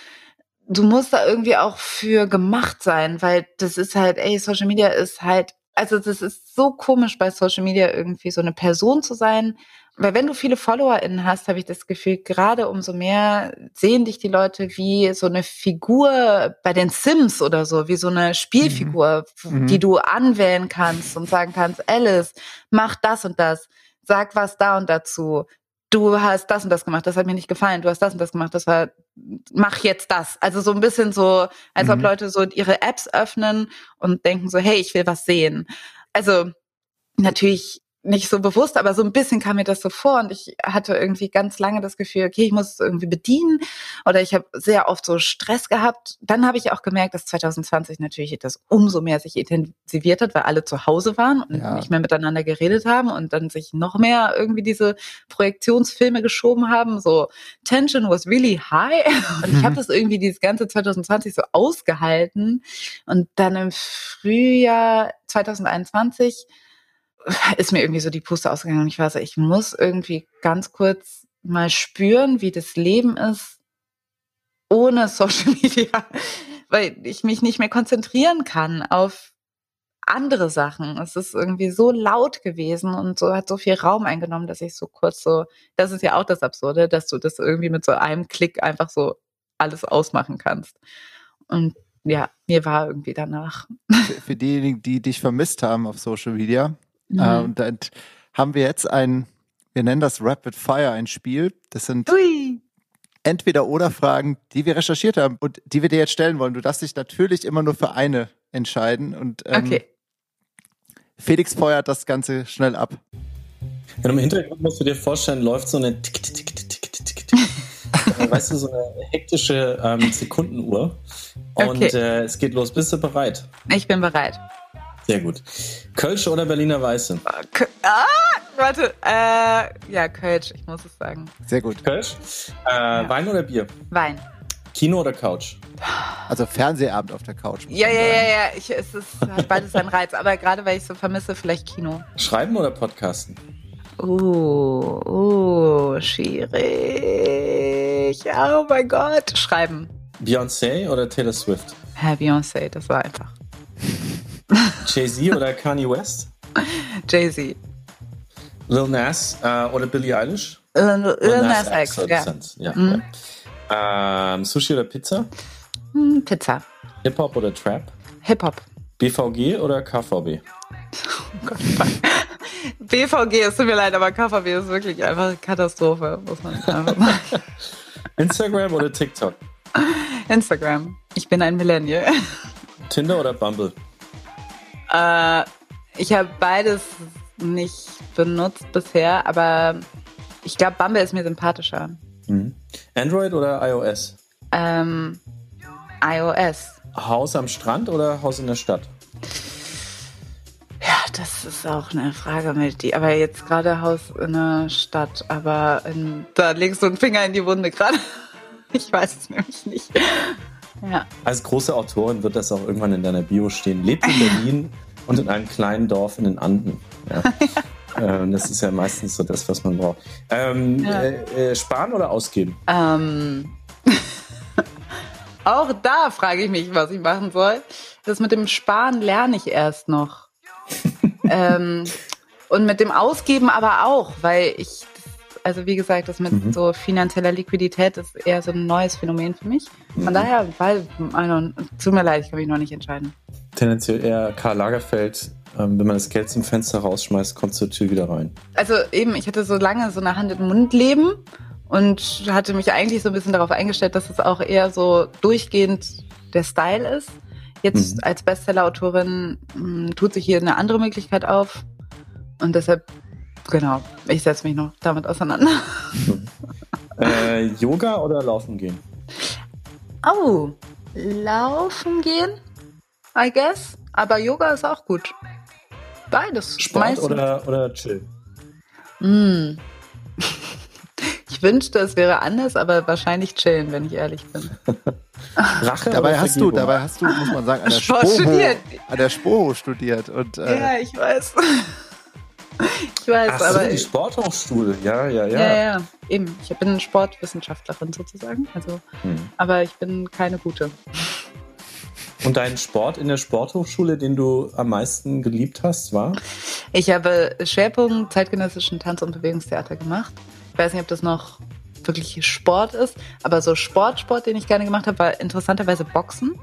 Speaker 3: du musst da irgendwie auch für gemacht sein, weil das ist halt, ey, Social Media ist halt, also das ist so komisch bei Social Media irgendwie so eine Person zu sein, weil wenn du viele FollowerInnen hast, habe ich das Gefühl, gerade umso mehr sehen dich die Leute wie so eine Figur bei den Sims oder so, wie so eine Spielfigur,
Speaker 1: Mhm.
Speaker 3: die du anwählen kannst und sagen kannst, Alice, mach das und das, sag was da und dazu. Du hast das und das gemacht, das hat mir nicht gefallen. Du hast das und das gemacht, das war, mach jetzt das. Also so ein bisschen so, als ob
Speaker 1: Mhm.
Speaker 3: Leute so ihre Apps öffnen und denken so, hey, ich will was sehen. Also natürlich nicht so bewusst, aber so ein bisschen kam mir das so vor und ich hatte irgendwie ganz lange das Gefühl, okay, ich muss es irgendwie bedienen oder ich habe sehr oft so Stress gehabt. Dann habe ich auch gemerkt, dass 2020 natürlich das umso mehr sich intensiviert hat, weil alle zu Hause waren und
Speaker 1: Ja.
Speaker 3: nicht mehr miteinander geredet haben und dann sich noch mehr irgendwie diese Projektionsfilme geschoben haben. So Tension was really high [LAUGHS] und ich habe das irgendwie dieses ganze 2020 so ausgehalten und dann im Frühjahr 2021 ist mir irgendwie so die Puste ausgegangen und ich war so, ich muss irgendwie ganz kurz mal spüren, wie das Leben ist ohne [LAUGHS] Social Media, weil ich mich nicht mehr konzentrieren kann auf andere Sachen. Es ist irgendwie so laut gewesen und so hat so viel Raum eingenommen, dass ich so kurz so, das ist ja auch das Absurde, dass du das irgendwie mit so einem Klick einfach so alles ausmachen kannst. Und ja, mir war irgendwie danach.
Speaker 1: Für, für diejenigen, die dich vermisst haben auf Social Media,
Speaker 3: Mhm.
Speaker 1: äh, und dann haben wir jetzt ein, wir nennen das Rapid Fire, ein Spiel. Das sind
Speaker 3: Ui.
Speaker 1: Entweder-Oder-Fragen, die wir recherchiert haben und die wir dir jetzt stellen wollen. Du darfst dich natürlich immer nur für eine entscheiden. Und ähm,
Speaker 3: Okay.
Speaker 1: Felix feuert das Ganze schnell ab.
Speaker 2: Ja, Im Hintergrund musst du dir vorstellen, läuft so eine tick, tick, tick, tick, tick, tick, tick. [LAUGHS] Äh, weißt du, so eine hektische ähm, Sekundenuhr. Und
Speaker 3: Okay.
Speaker 2: äh, es geht los. Bist du bereit?
Speaker 3: Ich bin bereit.
Speaker 2: Sehr gut. Kölsch oder Berliner Weiße?
Speaker 3: Ah, warte. Äh, ja, Kölsch, ich muss es sagen.
Speaker 1: Sehr gut.
Speaker 2: Kölsch? Äh, Wein oder Bier?
Speaker 3: Wein.
Speaker 2: Kino oder Couch?
Speaker 1: Also Fernsehabend auf der Couch.
Speaker 3: Ja, ja, ja, ja. Ich, es ist beides seinen Reiz. Aber gerade weil ich so vermisse, vielleicht Kino.
Speaker 2: Schreiben oder Podcasten?
Speaker 3: Uh, uh, schwierig. Oh mein Gott. Schreiben.
Speaker 2: Beyoncé oder Taylor Swift?
Speaker 3: Herr Beyoncé, das war einfach.
Speaker 2: Jay-Z oder Kanye West? [LAUGHS]
Speaker 3: Jay-Z.
Speaker 2: Lil Nas äh, oder Billie Eilish?
Speaker 3: Lil Lil Nas X,
Speaker 2: soll
Speaker 3: ja.
Speaker 2: ja.
Speaker 3: Mhm.
Speaker 2: Ähm, Sushi oder Pizza?
Speaker 3: Hm, Pizza.
Speaker 2: Hip-Hop oder Trap?
Speaker 3: Hip-Hop.
Speaker 2: BVG oder KVB?
Speaker 3: Oh [LAUGHS] Gott. BVG, es tut mir leid, aber KVB ist wirklich einfach eine Katastrophe, muss man einfach sagen. [LAUGHS]
Speaker 2: Instagram oder TikTok?
Speaker 3: Instagram. Ich bin ein Millennial.
Speaker 2: Tinder oder Bumble?
Speaker 3: Äh, ich habe beides nicht benutzt bisher, aber ich glaube, Bumble ist mir sympathischer.
Speaker 2: Mhm. Android oder iOS?
Speaker 3: Ähm, iOS.
Speaker 2: Haus am Strand oder Haus in der Stadt?
Speaker 3: Ja, das ist auch eine Frage mit die. Aber jetzt gerade Haus in der Stadt, aber in, da legst du einen Finger in die Wunde gerade. [LAUGHS] Ich weiß es nämlich nicht. Ja.
Speaker 2: Als große Autorin wird das auch irgendwann in deiner Bio stehen. Lebt in Berlin [LAUGHS] und in einem kleinen Dorf in den Anden. [LAUGHS] Ja. ähm, das ist ja meistens so das, was man braucht. Ähm,
Speaker 3: Ja.
Speaker 2: äh, äh, sparen oder ausgeben?
Speaker 3: Ähm, [LAUGHS] auch da frage ich mich, was ich machen soll. Das mit dem Sparen lerne ich erst noch. ähm, und mit dem Ausgeben aber auch, weil ich, also wie gesagt, das mit
Speaker 2: Mhm.
Speaker 3: so finanzieller Liquidität ist eher so ein neues Phänomen für mich. Von
Speaker 2: Mhm.
Speaker 3: daher, weil, also, tut mir leid, ich kann mich noch nicht entscheiden.
Speaker 2: Tendenziell eher Karl Lagerfeld. Ähm, wenn man das Geld zum Fenster rausschmeißt, kommt zur Tür wieder rein.
Speaker 3: Also eben, ich hatte so lange so eine Hand im Mund leben und hatte mich eigentlich so ein bisschen darauf eingestellt, dass es auch eher so durchgehend der Style ist. Jetzt
Speaker 2: Mhm.
Speaker 3: als Bestseller-Autorin mh, tut sich hier eine andere Möglichkeit auf und deshalb, genau, ich setze mich noch damit auseinander. [LAUGHS]
Speaker 2: Äh, Yoga oder Laufen gehen?
Speaker 3: Oh, laufen gehen, I guess. Aber Yoga ist auch gut. Beides.
Speaker 2: Sport
Speaker 3: Meistens.
Speaker 2: oder, oder Chill?
Speaker 3: Mm. [LAUGHS] Ich wünschte, es wäre anders, aber wahrscheinlich chillen, wenn ich ehrlich bin. [LAUGHS]
Speaker 2: Rache
Speaker 1: Dabei
Speaker 2: oder
Speaker 1: hast du, dabei hast du, muss man sagen, an der
Speaker 3: Sport
Speaker 1: Spoho,
Speaker 3: studiert.
Speaker 1: an der Spoho studiert und äh,
Speaker 3: Ja, ich weiß. Ich weiß,
Speaker 2: Ach so,
Speaker 3: aber.
Speaker 2: die Sporthochschule. Ja, ja, ja.
Speaker 3: ja, ja, eben. Ich bin Sportwissenschaftlerin sozusagen. Also,
Speaker 2: Hm.
Speaker 3: aber ich bin keine gute.
Speaker 2: Und dein Sport in der Sporthochschule, den du am meisten geliebt hast, war?
Speaker 3: Ich habe Schwerpunkt zeitgenössischen Tanz- und Bewegungstheater gemacht. Ich weiß nicht, ob das noch wirklich Sport ist, aber so Sportsport, den ich gerne gemacht habe, war interessanterweise Boxen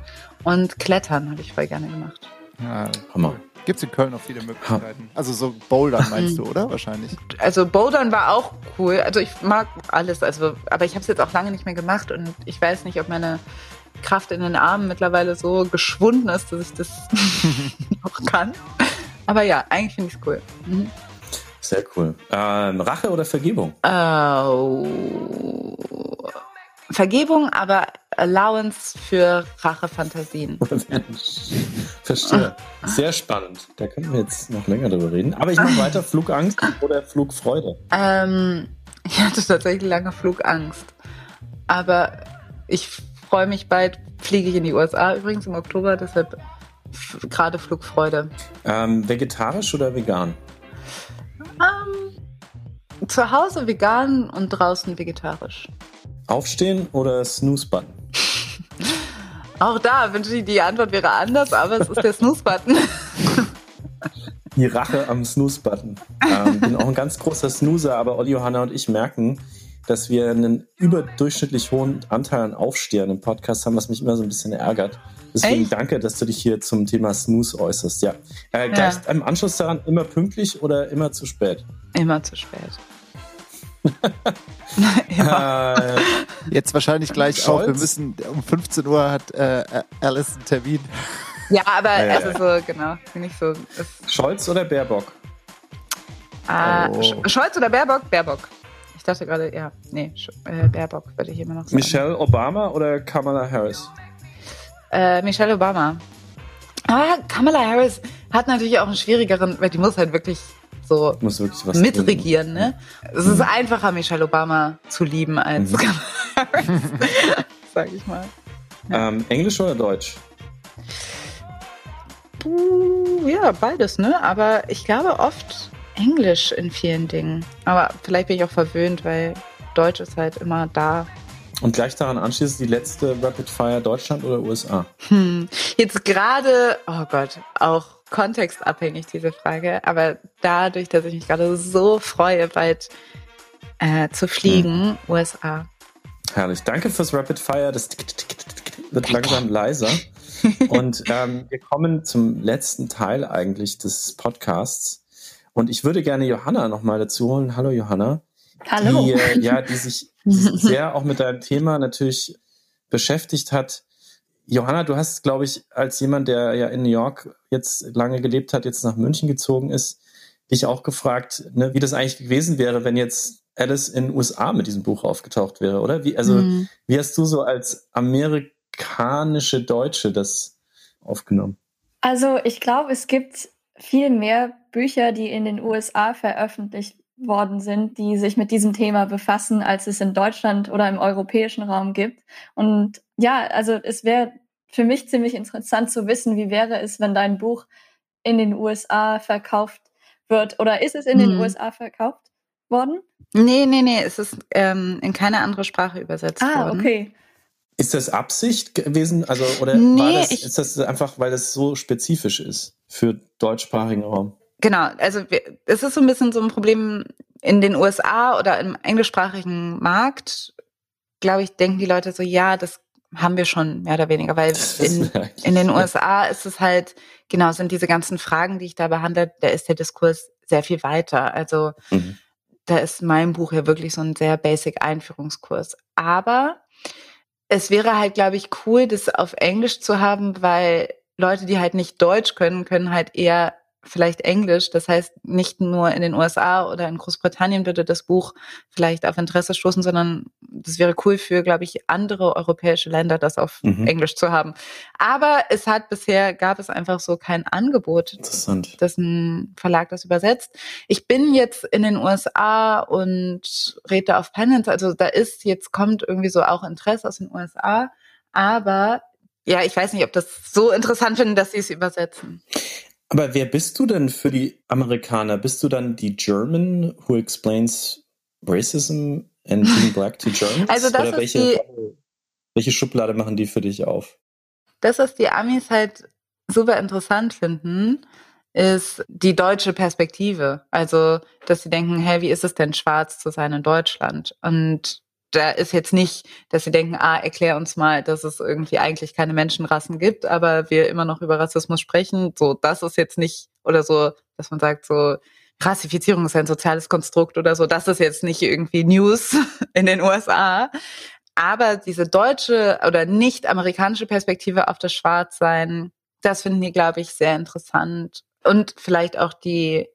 Speaker 3: und Klettern habe ich voll gerne gemacht.
Speaker 1: ja,
Speaker 2: Hammer.
Speaker 1: Gibt es in Köln auch viele Möglichkeiten. Also so Bouldern meinst du, oder? [LAUGHS] Wahrscheinlich.
Speaker 3: Also Bouldern war auch cool. Also ich mag alles, also aber ich habe es jetzt auch lange nicht mehr gemacht und ich weiß nicht, ob meine Kraft in den Armen mittlerweile so geschwunden ist, dass ich das [LAUGHS] noch kann. Aber ja, eigentlich finde ich es cool. Mhm.
Speaker 2: Sehr cool. Ähm, Rache oder Vergebung?
Speaker 3: Oh. Vergebung, aber Allowance für Rachefantasien. [LAUGHS]
Speaker 2: Verstehe. Sehr spannend. Da können wir jetzt noch länger drüber reden. Aber ich mache weiter. Flugangst oder Flugfreude?
Speaker 3: Ähm, ich hatte tatsächlich lange Flugangst. Aber ich freue mich bald, fliege ich in die USA übrigens im Oktober, deshalb gerade Flugfreude.
Speaker 2: Ähm, vegetarisch oder vegan?
Speaker 3: Ähm, zu Hause vegan und draußen vegetarisch.
Speaker 2: Aufstehen oder Snooze-Button? [LAUGHS]
Speaker 3: Auch da wünsche ich, die Antwort wäre anders, aber es ist der Snooze-Button. [LAUGHS]
Speaker 2: Die Rache am Snooze-Button. Ähm, bin auch ein ganz großer Snoozer, aber Olli, Johanna und ich merken, dass wir einen überdurchschnittlich hohen Anteil an Aufstehern im Podcast haben, was mich immer so ein bisschen ärgert. Deswegen
Speaker 3: Echt?
Speaker 2: danke, dass du dich hier zum Thema Snooze äußerst. Ja. Äh, gleich
Speaker 3: Ja.
Speaker 2: im Anschluss daran immer pünktlich oder immer zu spät?
Speaker 3: Immer zu spät. [LAUGHS] Immer.
Speaker 2: Äh,
Speaker 1: Jetzt wahrscheinlich gleich
Speaker 2: Scholz?
Speaker 1: auch. Wir müssen um 15 Uhr hat äh, Alice einen Termin.
Speaker 3: Ja, aber
Speaker 2: Ja, ja,
Speaker 3: also so, genau, nicht so.
Speaker 2: Scholz oder Baerbock?
Speaker 3: ah,
Speaker 1: Oh.
Speaker 3: Sch- Scholz oder Baerbock? Baerbock. Ich dachte gerade, ja, nee, Sch äh, Baerbock würde ich immer noch sagen.
Speaker 2: Michelle Obama oder Kamala Harris?
Speaker 3: Äh, Michelle Obama. Aber Kamala Harris hat natürlich auch einen schwierigeren, weil die muss halt wirklich so
Speaker 2: Muss wirklich was
Speaker 3: mitregieren, ne? Es ist einfacher, Michelle Obama zu lieben als
Speaker 2: Mhm.
Speaker 3: Kamala [LAUGHS] sag ich mal.
Speaker 2: Ähm, Englisch oder Deutsch?
Speaker 3: Ja, beides, ne? Aber ich glaube oft Englisch in vielen Dingen. Aber vielleicht bin ich auch verwöhnt, weil Deutsch ist halt immer da.
Speaker 2: Und gleich daran anschließend die letzte Rapid Fire Deutschland oder USA?
Speaker 3: Hm. Jetzt gerade, oh Gott, auch kontextabhängig diese Frage, aber dadurch, dass ich mich gerade so freue, bald äh, zu fliegen, USA.
Speaker 2: Herrlich. Danke fürs Rapid Fire. Das wird langsam leiser. [LAUGHS] Und ähm, wir kommen zum letzten Teil eigentlich des Podcasts. Und ich würde gerne Johanna nochmal dazu holen. Hallo Johanna.
Speaker 5: Hallo.
Speaker 2: Die, äh, ja, die sich [LAUGHS] sehr auch mit deinem Thema natürlich beschäftigt hat. Johanna, du hast, glaube ich, als jemand, der ja in New York jetzt lange gelebt hat, jetzt nach München gezogen ist, dich auch gefragt, ne, wie das eigentlich gewesen wäre, wenn jetzt Alice in den USA mit diesem Buch aufgetaucht wäre, oder? Wie, also,
Speaker 3: Hm.
Speaker 2: wie hast du so als amerikanische Deutsche das aufgenommen?
Speaker 5: Also ich glaube, es gibt viel mehr Bücher, die in den USA veröffentlicht worden sind, die sich mit diesem Thema befassen, als es in Deutschland oder im europäischen Raum gibt. Und ja, also es wäre für mich ziemlich interessant zu wissen, wie wäre es, wenn dein Buch in den USA verkauft wird oder ist es in den
Speaker 3: Mhm.
Speaker 5: USA verkauft worden?
Speaker 3: Nee, nee, nee, es ist ähm, in keine andere Sprache übersetzt
Speaker 5: Ah,
Speaker 3: worden.
Speaker 5: okay.
Speaker 2: Ist das Absicht gewesen? Also, oder war
Speaker 3: Nee,
Speaker 2: das,
Speaker 3: ich-
Speaker 2: ist das einfach, weil das so spezifisch ist für deutschsprachigen Raum?
Speaker 3: Genau, also es ist so ein bisschen so ein Problem in den USA oder im englischsprachigen Markt, glaube ich, denken die Leute so, ja, das haben wir schon mehr oder weniger, weil in, in den USA ist es halt, genau, sind diese ganzen Fragen, die ich da behandle, da ist der Diskurs sehr viel weiter. Also
Speaker 2: Mhm.
Speaker 3: da ist mein Buch ja wirklich so ein sehr basic Einführungskurs. Aber es wäre halt, glaube ich, cool, das auf Englisch zu haben, weil Leute, die halt nicht Deutsch können, können halt eher vielleicht Englisch. Das heißt, nicht nur in den USA oder in Großbritannien würde das Buch vielleicht auf Interesse stoßen, sondern das wäre cool für, glaube ich, andere europäische Länder, das auf
Speaker 2: Mhm.
Speaker 3: Englisch zu haben. Aber es hat bisher, gab es einfach so kein Angebot
Speaker 2: Interessant.
Speaker 3: dass ein Verlag das übersetzt. Ich bin jetzt in den USA und rede auf Penance, also da ist jetzt kommt irgendwie so auch Interesse aus den USA, aber ja, ich weiß nicht, ob das so interessant finden, dass sie es übersetzen.
Speaker 2: Aber wer bist du denn für die Amerikaner? Bist du dann die German who explains racism and being black to Germans? [LAUGHS]
Speaker 3: Also das
Speaker 2: Oder welche,
Speaker 3: die-
Speaker 2: welche Schublade machen die für dich auf?
Speaker 3: Das, was die Amis halt super interessant finden, ist die deutsche Perspektive. Also, dass sie denken, hey, wie ist es denn schwarz zu sein in Deutschland? Und da ist jetzt nicht, dass sie denken, ah, erklär uns mal, dass es irgendwie eigentlich keine Menschenrassen gibt, aber wir immer noch über Rassismus sprechen. So, das ist jetzt nicht, oder so, dass man sagt, so, Rassifizierung ist ein soziales Konstrukt oder so, das ist jetzt nicht irgendwie News [LAUGHS] in den USA. Aber diese deutsche oder nicht amerikanische Perspektive auf das Schwarzsein, das finden die, glaube ich, sehr interessant. Und vielleicht auch die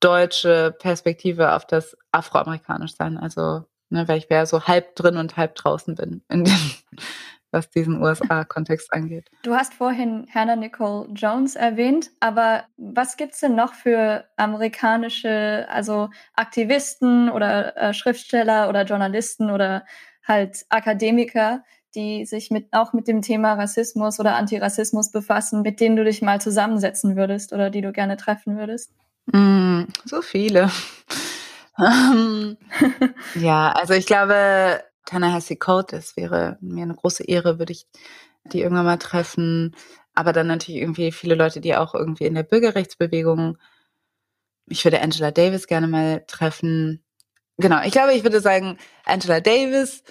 Speaker 3: deutsche Perspektive auf das afroamerikanisch sein. Also, ne, weil ich wäre so halb drin und halb draußen bin, in dem, [LAUGHS] was diesen USA-Kontext angeht.
Speaker 5: Du hast vorhin Hannah Nicole Jones erwähnt, aber was gibt's denn noch für amerikanische, also Aktivisten oder äh, Schriftsteller oder Journalisten oder halt Akademiker, die sich mit, auch mit dem Thema Rassismus oder Antirassismus befassen, mit denen du dich mal zusammensetzen würdest oder die du gerne treffen würdest?
Speaker 3: Mm, so viele. Ähm, [LAUGHS] ja, also ich glaube, Ta-Nehisi Coates, das wäre mir eine große Ehre, würde ich die irgendwann mal treffen. Aber dann natürlich irgendwie viele Leute, die auch irgendwie in der Bürgerrechtsbewegung, ich würde Angela Davis gerne mal treffen. Genau, ich glaube, ich würde sagen, Angela Davis,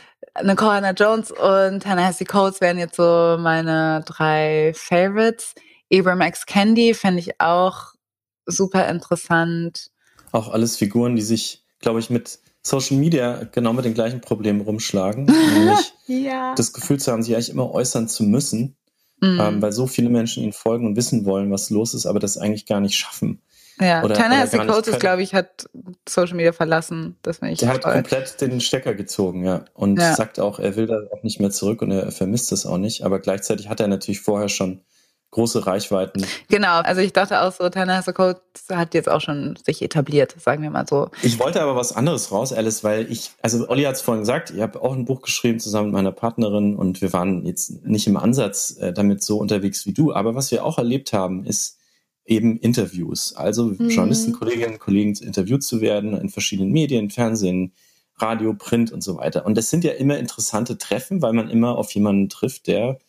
Speaker 3: Nicole Hannah Jones und Ta-Nehisi Coates wären jetzt so meine drei Favorites. Ibram X. Candy fände ich auch super interessant.
Speaker 2: Auch alles Figuren, die sich, glaube ich, mit Social Media genau mit den gleichen Problemen rumschlagen. [LAUGHS] nämlich
Speaker 3: ja.
Speaker 2: das Gefühl zu haben, sich eigentlich immer äußern zu müssen,
Speaker 3: Mhm.
Speaker 2: ähm, weil so viele Menschen ihnen folgen und wissen wollen, was los ist, aber das eigentlich gar nicht schaffen.
Speaker 3: ja,
Speaker 2: oder-
Speaker 3: Ta-Nehisi
Speaker 2: oder
Speaker 3: Coates, glaube ich, hat Social Media verlassen. Das ich
Speaker 2: Der hat
Speaker 3: toll.
Speaker 2: komplett den Stecker gezogen, ja. Und
Speaker 3: Ja.
Speaker 2: sagt auch, er will da auch nicht mehr zurück und er vermisst es auch nicht. Aber gleichzeitig hat er natürlich vorher schon große Reichweiten.
Speaker 3: Genau, also ich dachte auch so, Ta-Nehisi Coates hat jetzt auch schon sich etabliert, sagen wir mal so.
Speaker 2: Ich wollte aber was anderes raus, Alice, weil ich, also Olli hat es vorhin gesagt, ich habe auch ein Buch geschrieben zusammen mit meiner Partnerin und wir waren jetzt nicht im Ansatz äh, damit so unterwegs wie du. Aber was wir auch erlebt haben, ist eben Interviews. Also
Speaker 3: Mhm.
Speaker 2: Journalisten, Kolleginnen und Kollegen interviewt zu werden in verschiedenen Medien, Fernsehen, Radio, Print und so weiter. Und das sind ja immer interessante Treffen, weil man immer auf jemanden trifft, der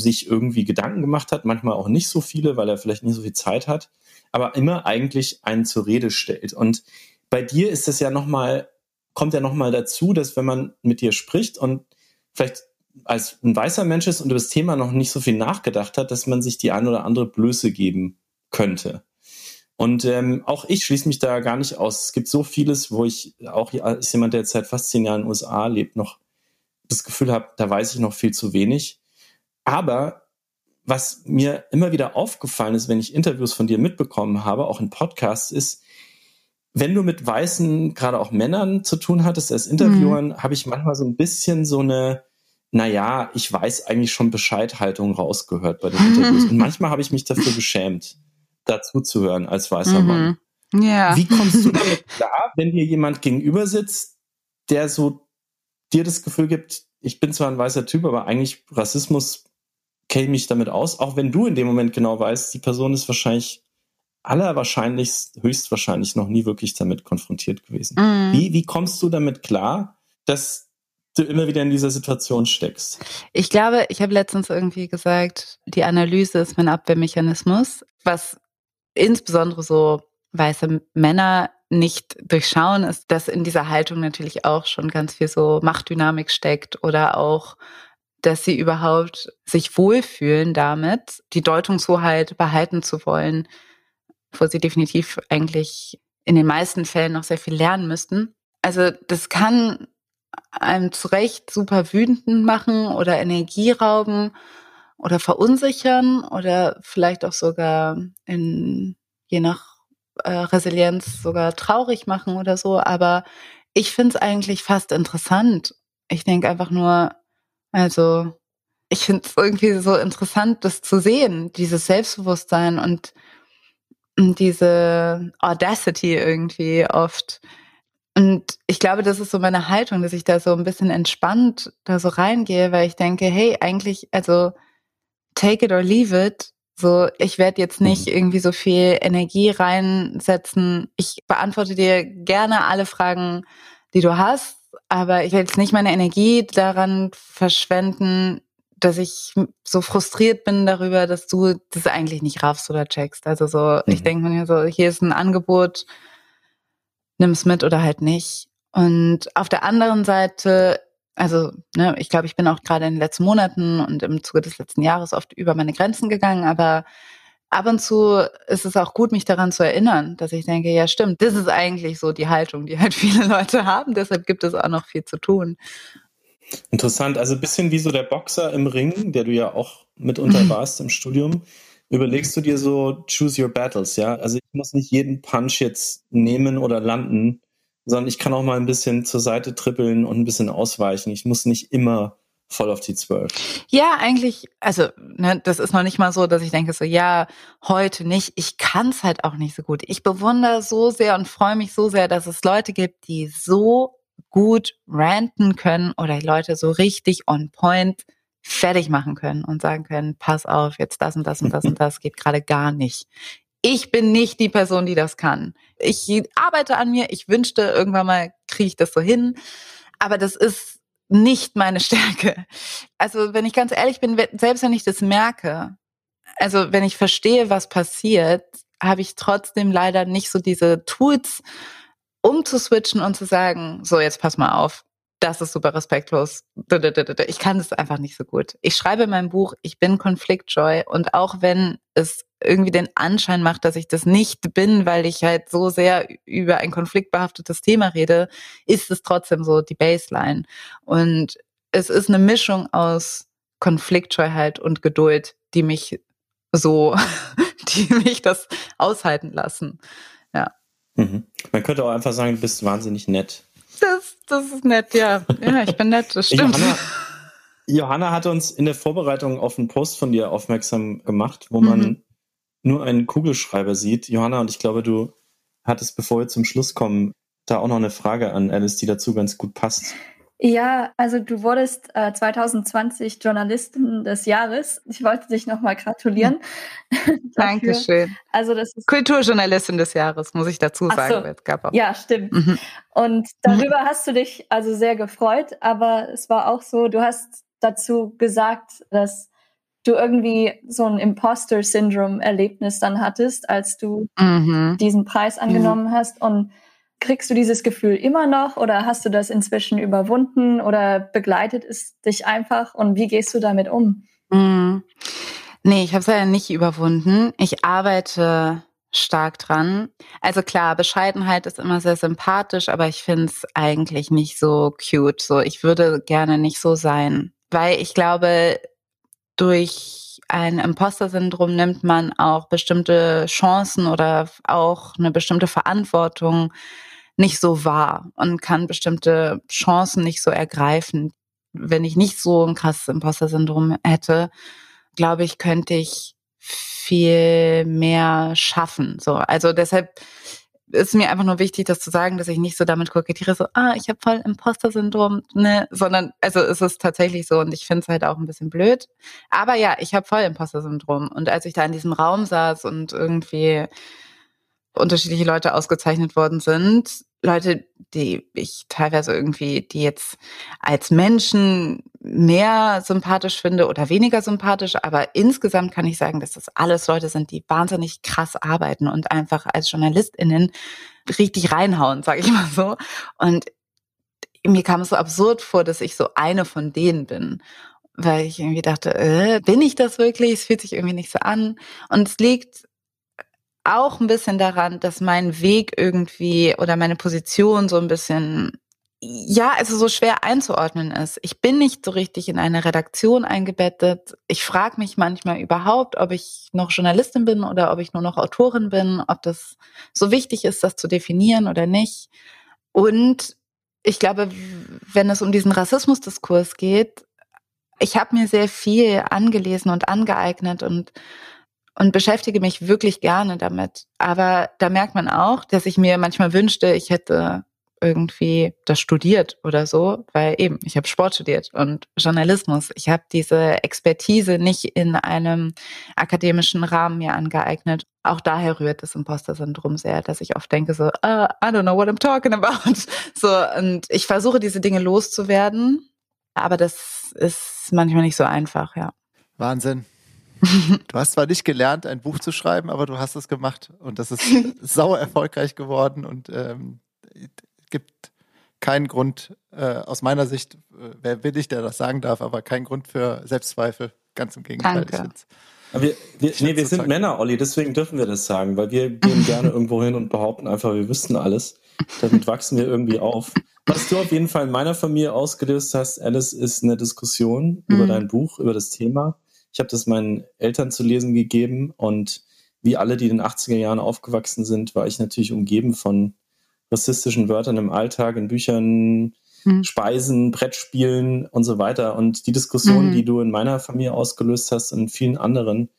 Speaker 2: sich irgendwie Gedanken gemacht hat, manchmal auch nicht so viele, weil er vielleicht nicht so viel Zeit hat, aber immer eigentlich einen zur Rede stellt. Und bei dir ist es ja nochmal, kommt ja nochmal dazu, dass wenn man mit dir spricht und vielleicht als ein weißer Mensch ist und über das Thema noch nicht so viel nachgedacht hat, dass man sich die ein oder andere Blöße geben könnte. Und ähm, auch ich schließe mich da gar nicht aus. Es gibt so vieles, wo ich auch als jemand, der jetzt seit fast zehn Jahren in den USA lebt, noch das Gefühl habe, da weiß ich noch viel zu wenig. Aber was mir immer wieder aufgefallen ist, wenn ich Interviews von dir mitbekommen habe, auch in Podcasts, ist, wenn du mit weißen, gerade auch Männern zu tun hattest als Interviewern, habe ich manchmal so ein bisschen so eine, naja, ich weiß eigentlich schon Bescheid Haltung rausgehört bei den Interviews. [LAUGHS] Und manchmal habe ich mich dafür geschämt, dazu zu hören als weißer Mann.
Speaker 3: Mhm. Ja.
Speaker 2: Wie kommst du damit klar, wenn dir jemand gegenüber sitzt, der so dir das Gefühl gibt, ich bin zwar ein weißer Typ, aber eigentlich Rassismus käme ich damit aus, auch wenn du in dem Moment genau weißt, die Person ist wahrscheinlich allerwahrscheinlichst, höchstwahrscheinlich noch nie wirklich damit konfrontiert gewesen.
Speaker 3: Mhm.
Speaker 2: Wie, wie kommst du damit klar, dass du immer wieder in dieser Situation steckst?
Speaker 3: Ich glaube, ich habe letztens irgendwie gesagt, die Analyse ist mein Abwehrmechanismus, was insbesondere so weiße Männer nicht durchschauen, ist, dass in dieser Haltung natürlich auch schon ganz viel so Machtdynamik steckt oder auch, dass sie überhaupt sich wohlfühlen damit, die Deutungshoheit behalten zu wollen, wo sie definitiv eigentlich in den meisten Fällen noch sehr viel lernen müssten. Also das kann einem zu Recht super wütend machen oder Energie rauben oder verunsichern oder vielleicht auch sogar in, je nach äh, Resilienz sogar traurig machen oder so. Aber ich finde es eigentlich fast interessant. Ich denke einfach nur, also ich finde es irgendwie so interessant, das zu sehen, dieses Selbstbewusstsein und diese Audacity irgendwie oft. Und ich glaube, das ist so meine Haltung, dass ich da so ein bisschen entspannt da so reingehe, weil ich denke, hey, eigentlich, also take it or leave it. So, ich werde jetzt nicht irgendwie so viel Energie reinsetzen. Ich beantworte dir gerne alle Fragen, die du hast, aber ich will jetzt nicht meine Energie daran verschwenden, dass ich so frustriert bin darüber, dass du das eigentlich nicht raffst oder checkst. Also so, ich
Speaker 2: Mhm.
Speaker 3: denke mir so, hier ist ein Angebot, nimm es mit oder halt nicht. Und auf der anderen Seite, also ne, ich glaube, ich bin auch gerade in den letzten Monaten und im Zuge des letzten Jahres oft über meine Grenzen gegangen, aber ab und zu ist es auch gut, mich daran zu erinnern, dass ich denke, ja stimmt, das ist eigentlich so die Haltung, die halt [LAUGHS] viele Leute haben, deshalb gibt es auch noch viel zu tun.
Speaker 2: Interessant, also ein bisschen wie so der Boxer im Ring, der du ja auch mitunter [LAUGHS] warst im Studium, überlegst du dir so, choose your battles, ja? Also ich muss nicht jeden Punch jetzt nehmen oder landen, sondern ich kann auch mal ein bisschen zur Seite trippeln und ein bisschen ausweichen. Ich muss nicht immer voll auf die Zwölf.
Speaker 3: Ja, eigentlich, also ne, das ist noch nicht mal so, dass ich denke so, ja, heute nicht. Ich kann es halt auch nicht so gut. Ich bewundere so sehr und freue mich so sehr, dass es Leute gibt, die so gut ranten können oder Leute so richtig on point fertig machen können und sagen können, pass auf, jetzt das und das und das und [LAUGHS] das geht gerade gar nicht. Ich bin nicht die Person, die das kann. Ich arbeite an mir, ich wünschte, irgendwann mal kriege ich das so hin. Aber das ist nicht meine [LAUGHS] Stärke. Also wenn ich ganz ehrlich bin, selbst wenn ich das merke, also wenn ich verstehe, was passiert, habe ich trotzdem leider nicht so diese Tools, um zu switchen und zu sagen, so jetzt pass mal auf, das ist super respektlos. Ich kann das einfach nicht so gut. Ich schreibe in meinem Buch, ich bin konfliktscheu und auch wenn es irgendwie den Anschein macht, dass ich das nicht bin, weil ich halt so sehr über ein konfliktbehaftetes Thema rede, ist es trotzdem so die Baseline. Und es ist eine Mischung aus Konfliktscheuheit und Geduld, die mich so, [LAUGHS] die mich das aushalten lassen. Ja.
Speaker 2: Mhm. Man könnte auch einfach sagen, du bist wahnsinnig nett.
Speaker 3: Das, das ist nett, ja. Ja, ich bin nett, das [LAUGHS] stimmt.
Speaker 2: Johanna, Johanna hat uns in der Vorbereitung auf einen Post von dir aufmerksam gemacht, wo man mhm. Nur einen Kugelschreiber sieht. Johanna, und ich glaube, du hattest, bevor wir zum Schluss kommen, da auch noch eine Frage an Alice, die dazu ganz gut passt.
Speaker 5: Ja, also du wurdest äh, 2020 Journalistin des Jahres. Ich wollte dich nochmal gratulieren. [LAUGHS]
Speaker 3: Dankeschön.
Speaker 5: Also das ist
Speaker 3: Kulturjournalistin des Jahres, muss ich dazu sagen.
Speaker 5: So. Es gab auch. Ja, stimmt. Mhm. Und darüber mhm. hast du dich also sehr gefreut, aber es war auch so, du hast dazu gesagt, dass du irgendwie so ein Imposter-Syndrom-Erlebnis dann hattest, als du mhm. diesen Preis angenommen mhm. hast und Kriegst du dieses Gefühl immer noch oder hast du das inzwischen überwunden oder begleitet es dich einfach und wie gehst du damit um? Mm.
Speaker 3: Nee, ich habe es ja nicht überwunden. Ich arbeite stark dran. Also klar, Bescheidenheit ist immer sehr sympathisch, aber ich finde es eigentlich nicht so cute. So, ich würde gerne nicht so sein, weil ich glaube, durch ein Imposter-Syndrom nimmt man auch bestimmte Chancen oder auch eine bestimmte Verantwortung nicht so wahr und kann bestimmte Chancen nicht so ergreifen. Wenn ich nicht so ein krasses Imposter-Syndrom hätte, glaube ich, könnte ich viel mehr schaffen. So, also deshalb ist mir einfach nur wichtig, das zu sagen, dass ich nicht so damit kokettiere, so, ah, ich habe voll Imposter-Syndrom, ne, sondern, also es ist tatsächlich so und ich finde es halt auch ein bisschen blöd. Aber ja, ich habe voll Imposter-Syndrom. Und als ich da in diesem Raum saß und irgendwie unterschiedliche Leute ausgezeichnet worden sind. Leute, die ich teilweise irgendwie, die jetzt als Menschen mehr sympathisch finde oder weniger sympathisch, aber insgesamt kann ich sagen, dass das alles Leute sind, die wahnsinnig krass arbeiten und einfach als JournalistInnen richtig reinhauen, sage ich mal so. Und mir kam es so absurd vor, dass ich so eine von denen bin weil ich irgendwie dachte, äh, bin ich das wirklich? Es fühlt sich irgendwie nicht so an. Und es liegt auch ein bisschen daran, dass mein Weg irgendwie oder meine Position so ein bisschen ja, also so schwer einzuordnen ist. Ich bin nicht so richtig in eine Redaktion eingebettet. Ich frage mich manchmal überhaupt, ob ich noch Journalistin bin oder ob ich nur noch Autorin bin, ob das so wichtig ist, das zu definieren oder nicht. Und ich glaube, wenn es um diesen Rassismusdiskurs geht, ich habe mir sehr viel angelesen und angeeignet und und beschäftige mich wirklich gerne damit. Aber da merkt man auch, dass ich mir manchmal wünschte, ich hätte irgendwie das studiert oder so, weil eben, ich habe Sport studiert und Journalismus. Ich habe diese Expertise nicht in einem akademischen Rahmen mir angeeignet. Auch daher rührt das Imposter-Syndrom sehr, dass ich oft denke so, uh, I don't know what I'm talking about. [LAUGHS] So, und ich versuche diese Dinge loszuwerden, aber das ist manchmal nicht so einfach, ja.
Speaker 1: Wahnsinn. Du hast zwar nicht gelernt, ein Buch zu schreiben, aber du hast es gemacht und das ist [LAUGHS] sauer erfolgreich geworden und ähm, gibt keinen Grund, äh, aus meiner Sicht, äh, wer will ich, der das sagen darf, aber keinen Grund für Selbstzweifel. Ganz im Gegenteil.
Speaker 3: Danke.
Speaker 2: wir, wir, nee, wir sind Männer, Olli, deswegen dürfen wir das sagen, weil wir gehen [LAUGHS] gerne irgendwo hin und behaupten einfach, wir wüssten alles. Damit wachsen wir irgendwie auf. Was du auf jeden Fall in meiner Familie ausgelöst hast, Alice, ist eine Diskussion mhm. über dein Buch, über das Thema. Ich habe das meinen Eltern zu lesen gegeben und wie alle, die in den 80er Jahren aufgewachsen sind, war ich natürlich umgeben von rassistischen Wörtern im Alltag, in Büchern, mhm. Speisen, Brettspielen und so weiter. Und die Diskussion, mhm. die du in meiner Familie ausgelöst hast und in vielen anderen,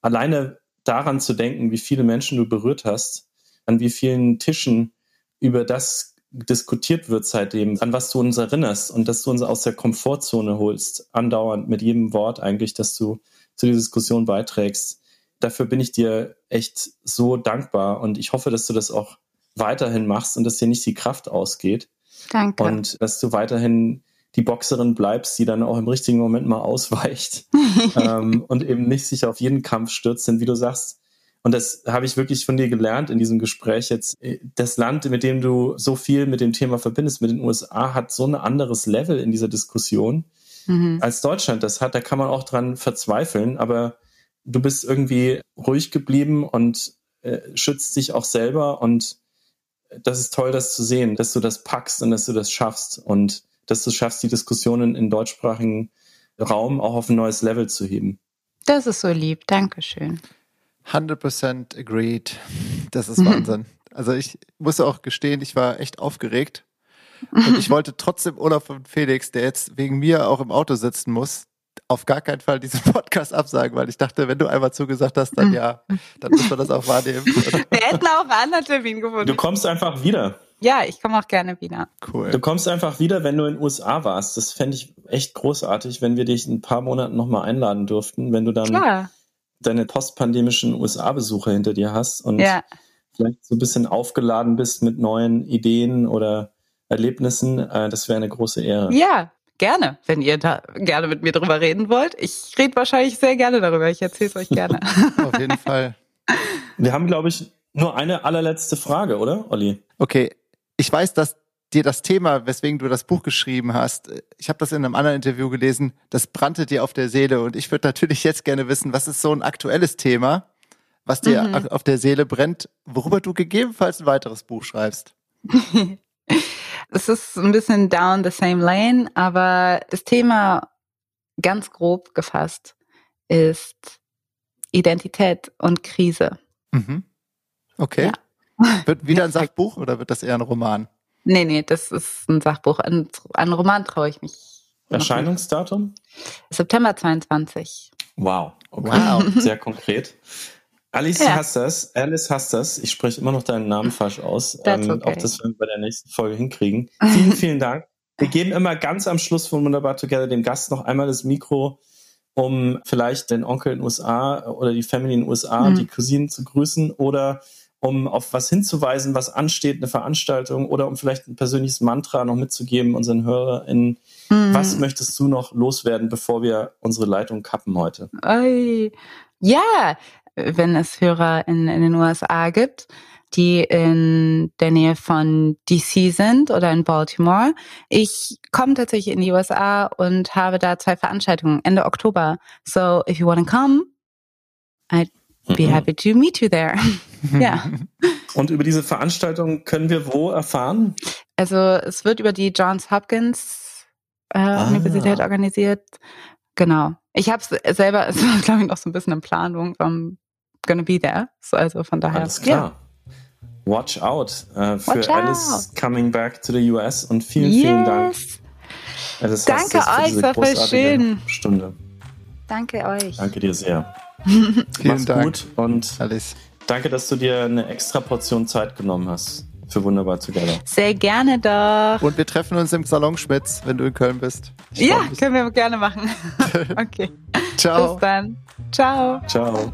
Speaker 2: alleine daran zu denken, wie viele Menschen du berührt hast, an wie vielen Tischen über das diskutiert wird seitdem, an was du uns erinnerst und dass du uns aus der Komfortzone holst, andauernd mit jedem Wort eigentlich, dass du zu der Diskussion beiträgst. Dafür bin ich dir echt so dankbar und ich hoffe, dass du das auch weiterhin machst und dass dir nicht die Kraft ausgeht.
Speaker 3: Danke.
Speaker 2: Und dass du weiterhin die Boxerin bleibst, die dann auch im richtigen Moment mal ausweicht [LAUGHS] ähm, und eben nicht sich auf jeden Kampf stürzt. Denn wie du sagst, und das habe ich wirklich von dir gelernt in diesem Gespräch jetzt. Das Land, mit dem du so viel mit dem Thema verbindest, mit den USA, hat so ein anderes Level in dieser Diskussion mhm. als Deutschland das hat. Da kann man auch dran verzweifeln, aber du bist irgendwie ruhig geblieben und äh, schützt dich auch selber. Und das ist toll, das zu sehen, dass du das packst und dass du das schaffst und dass du schaffst, die Diskussionen im deutschsprachigen Raum auch auf ein neues Level zu heben.
Speaker 3: Das ist so lieb. Dankeschön.
Speaker 1: 100% agreed. Das ist Wahnsinn. Also ich muss auch gestehen, ich war echt aufgeregt. Und ich wollte trotzdem Olaf von Felix, der jetzt wegen mir auch im Auto sitzen muss, auf gar keinen Fall diesen [LAUGHS] Podcast absagen, weil ich dachte, wenn du einmal zugesagt hast, dann ja, dann muss man das auch wahrnehmen. [LAUGHS]
Speaker 3: Wir hätten auch einen anderen Termin gefunden.
Speaker 2: Du kommst einfach wieder.
Speaker 3: Ja, ich komme auch gerne wieder.
Speaker 2: Cool. Du kommst einfach wieder, wenn du in den USA warst. Das fände ich echt großartig, wenn wir dich in ein paar Monaten nochmal einladen dürften, wenn du dann Klar deine postpandemischen USA-Besuche hinter dir hast und ja. vielleicht so ein bisschen aufgeladen bist mit neuen Ideen oder Erlebnissen. Äh, das wäre eine große Ehre.
Speaker 3: Ja, gerne, wenn ihr da gerne mit mir drüber reden wollt. Ich rede wahrscheinlich sehr gerne darüber. Ich erzähle es euch gerne. [LAUGHS]
Speaker 1: Auf jeden Fall.
Speaker 2: Wir haben, glaube ich, nur eine allerletzte Frage, oder, Olli?
Speaker 1: Okay. Ich weiß, dass dir das Thema, weswegen du das Buch geschrieben hast, ich habe das in einem anderen Interview gelesen, das brannte dir auf der Seele und ich würde natürlich jetzt gerne wissen, was ist so ein aktuelles Thema, was dir mhm. auf der Seele brennt, worüber du gegebenenfalls ein weiteres Buch schreibst. [LAUGHS]
Speaker 3: es ist ein bisschen down the same lane, aber das Thema ganz grob gefasst ist Identität und Krise.
Speaker 1: Mhm. Okay. Ja. Wird wieder ein [LAUGHS] Sachbuch oder wird das eher ein Roman?
Speaker 3: Nee, nee, das ist ein Sachbuch. An, an Roman traue ich mich.
Speaker 2: Erscheinungsdatum?
Speaker 3: September 22.
Speaker 2: Wow. Okay. Wow. [LAUGHS] Sehr konkret. Alice ja. hasst das. Alice hasst das. Ich spreche immer noch deinen Namen falsch aus. Ähm, okay. Auch das werden wir bei der nächsten Folge hinkriegen. Vielen, [LAUGHS] vielen Dank. Wir geben immer ganz am Schluss von Wunderbar Together dem Gast noch einmal das Mikro, um vielleicht den Onkel in den USA oder die Family in den USA, mhm. die Cousinen zu grüßen oder um auf was hinzuweisen, was ansteht, eine Veranstaltung oder um vielleicht ein persönliches Mantra noch mitzugeben unseren HörerInnen. Mhm. Was möchtest du noch loswerden, bevor wir unsere Leitung kappen heute?
Speaker 3: Oi. Ja, wenn es Hörer in, in den USA gibt, die in der Nähe von DC sind oder in Baltimore. Ich komme tatsächlich in die USA und habe da zwei Veranstaltungen Ende Oktober. So if you want to come, I'd be mhm. happy to meet you there. [LAUGHS] ja.
Speaker 2: Und über diese Veranstaltung können wir wo erfahren?
Speaker 3: Also es wird über die Johns Hopkins äh, ah. Universität organisiert. Genau. Ich habe es selber, [LAUGHS] es war glaube ich noch so ein bisschen in Planung. I'm gonna be there. So, also von daher.
Speaker 2: Alles klar. Ja. Watch out äh, für Watch Alice out. coming back to the US und vielen, yes. vielen Dank.
Speaker 3: Das Danke euch, es war voll schön.
Speaker 2: Stunde.
Speaker 3: Danke euch.
Speaker 2: Danke dir sehr. [LAUGHS]
Speaker 1: Vielen
Speaker 2: Mach's
Speaker 1: Dank.
Speaker 2: gut und Alice. danke, dass du dir eine extra Portion Zeit genommen hast für Wunderbar Together.
Speaker 3: Sehr gerne doch.
Speaker 1: Und wir treffen uns im Salon Spitz, wenn du in Köln bist.
Speaker 3: Ich ja, können wir gerne machen. [LAUGHS] okay. [LAUGHS]
Speaker 1: Ciao.
Speaker 3: Bis dann. Ciao.
Speaker 2: Ciao.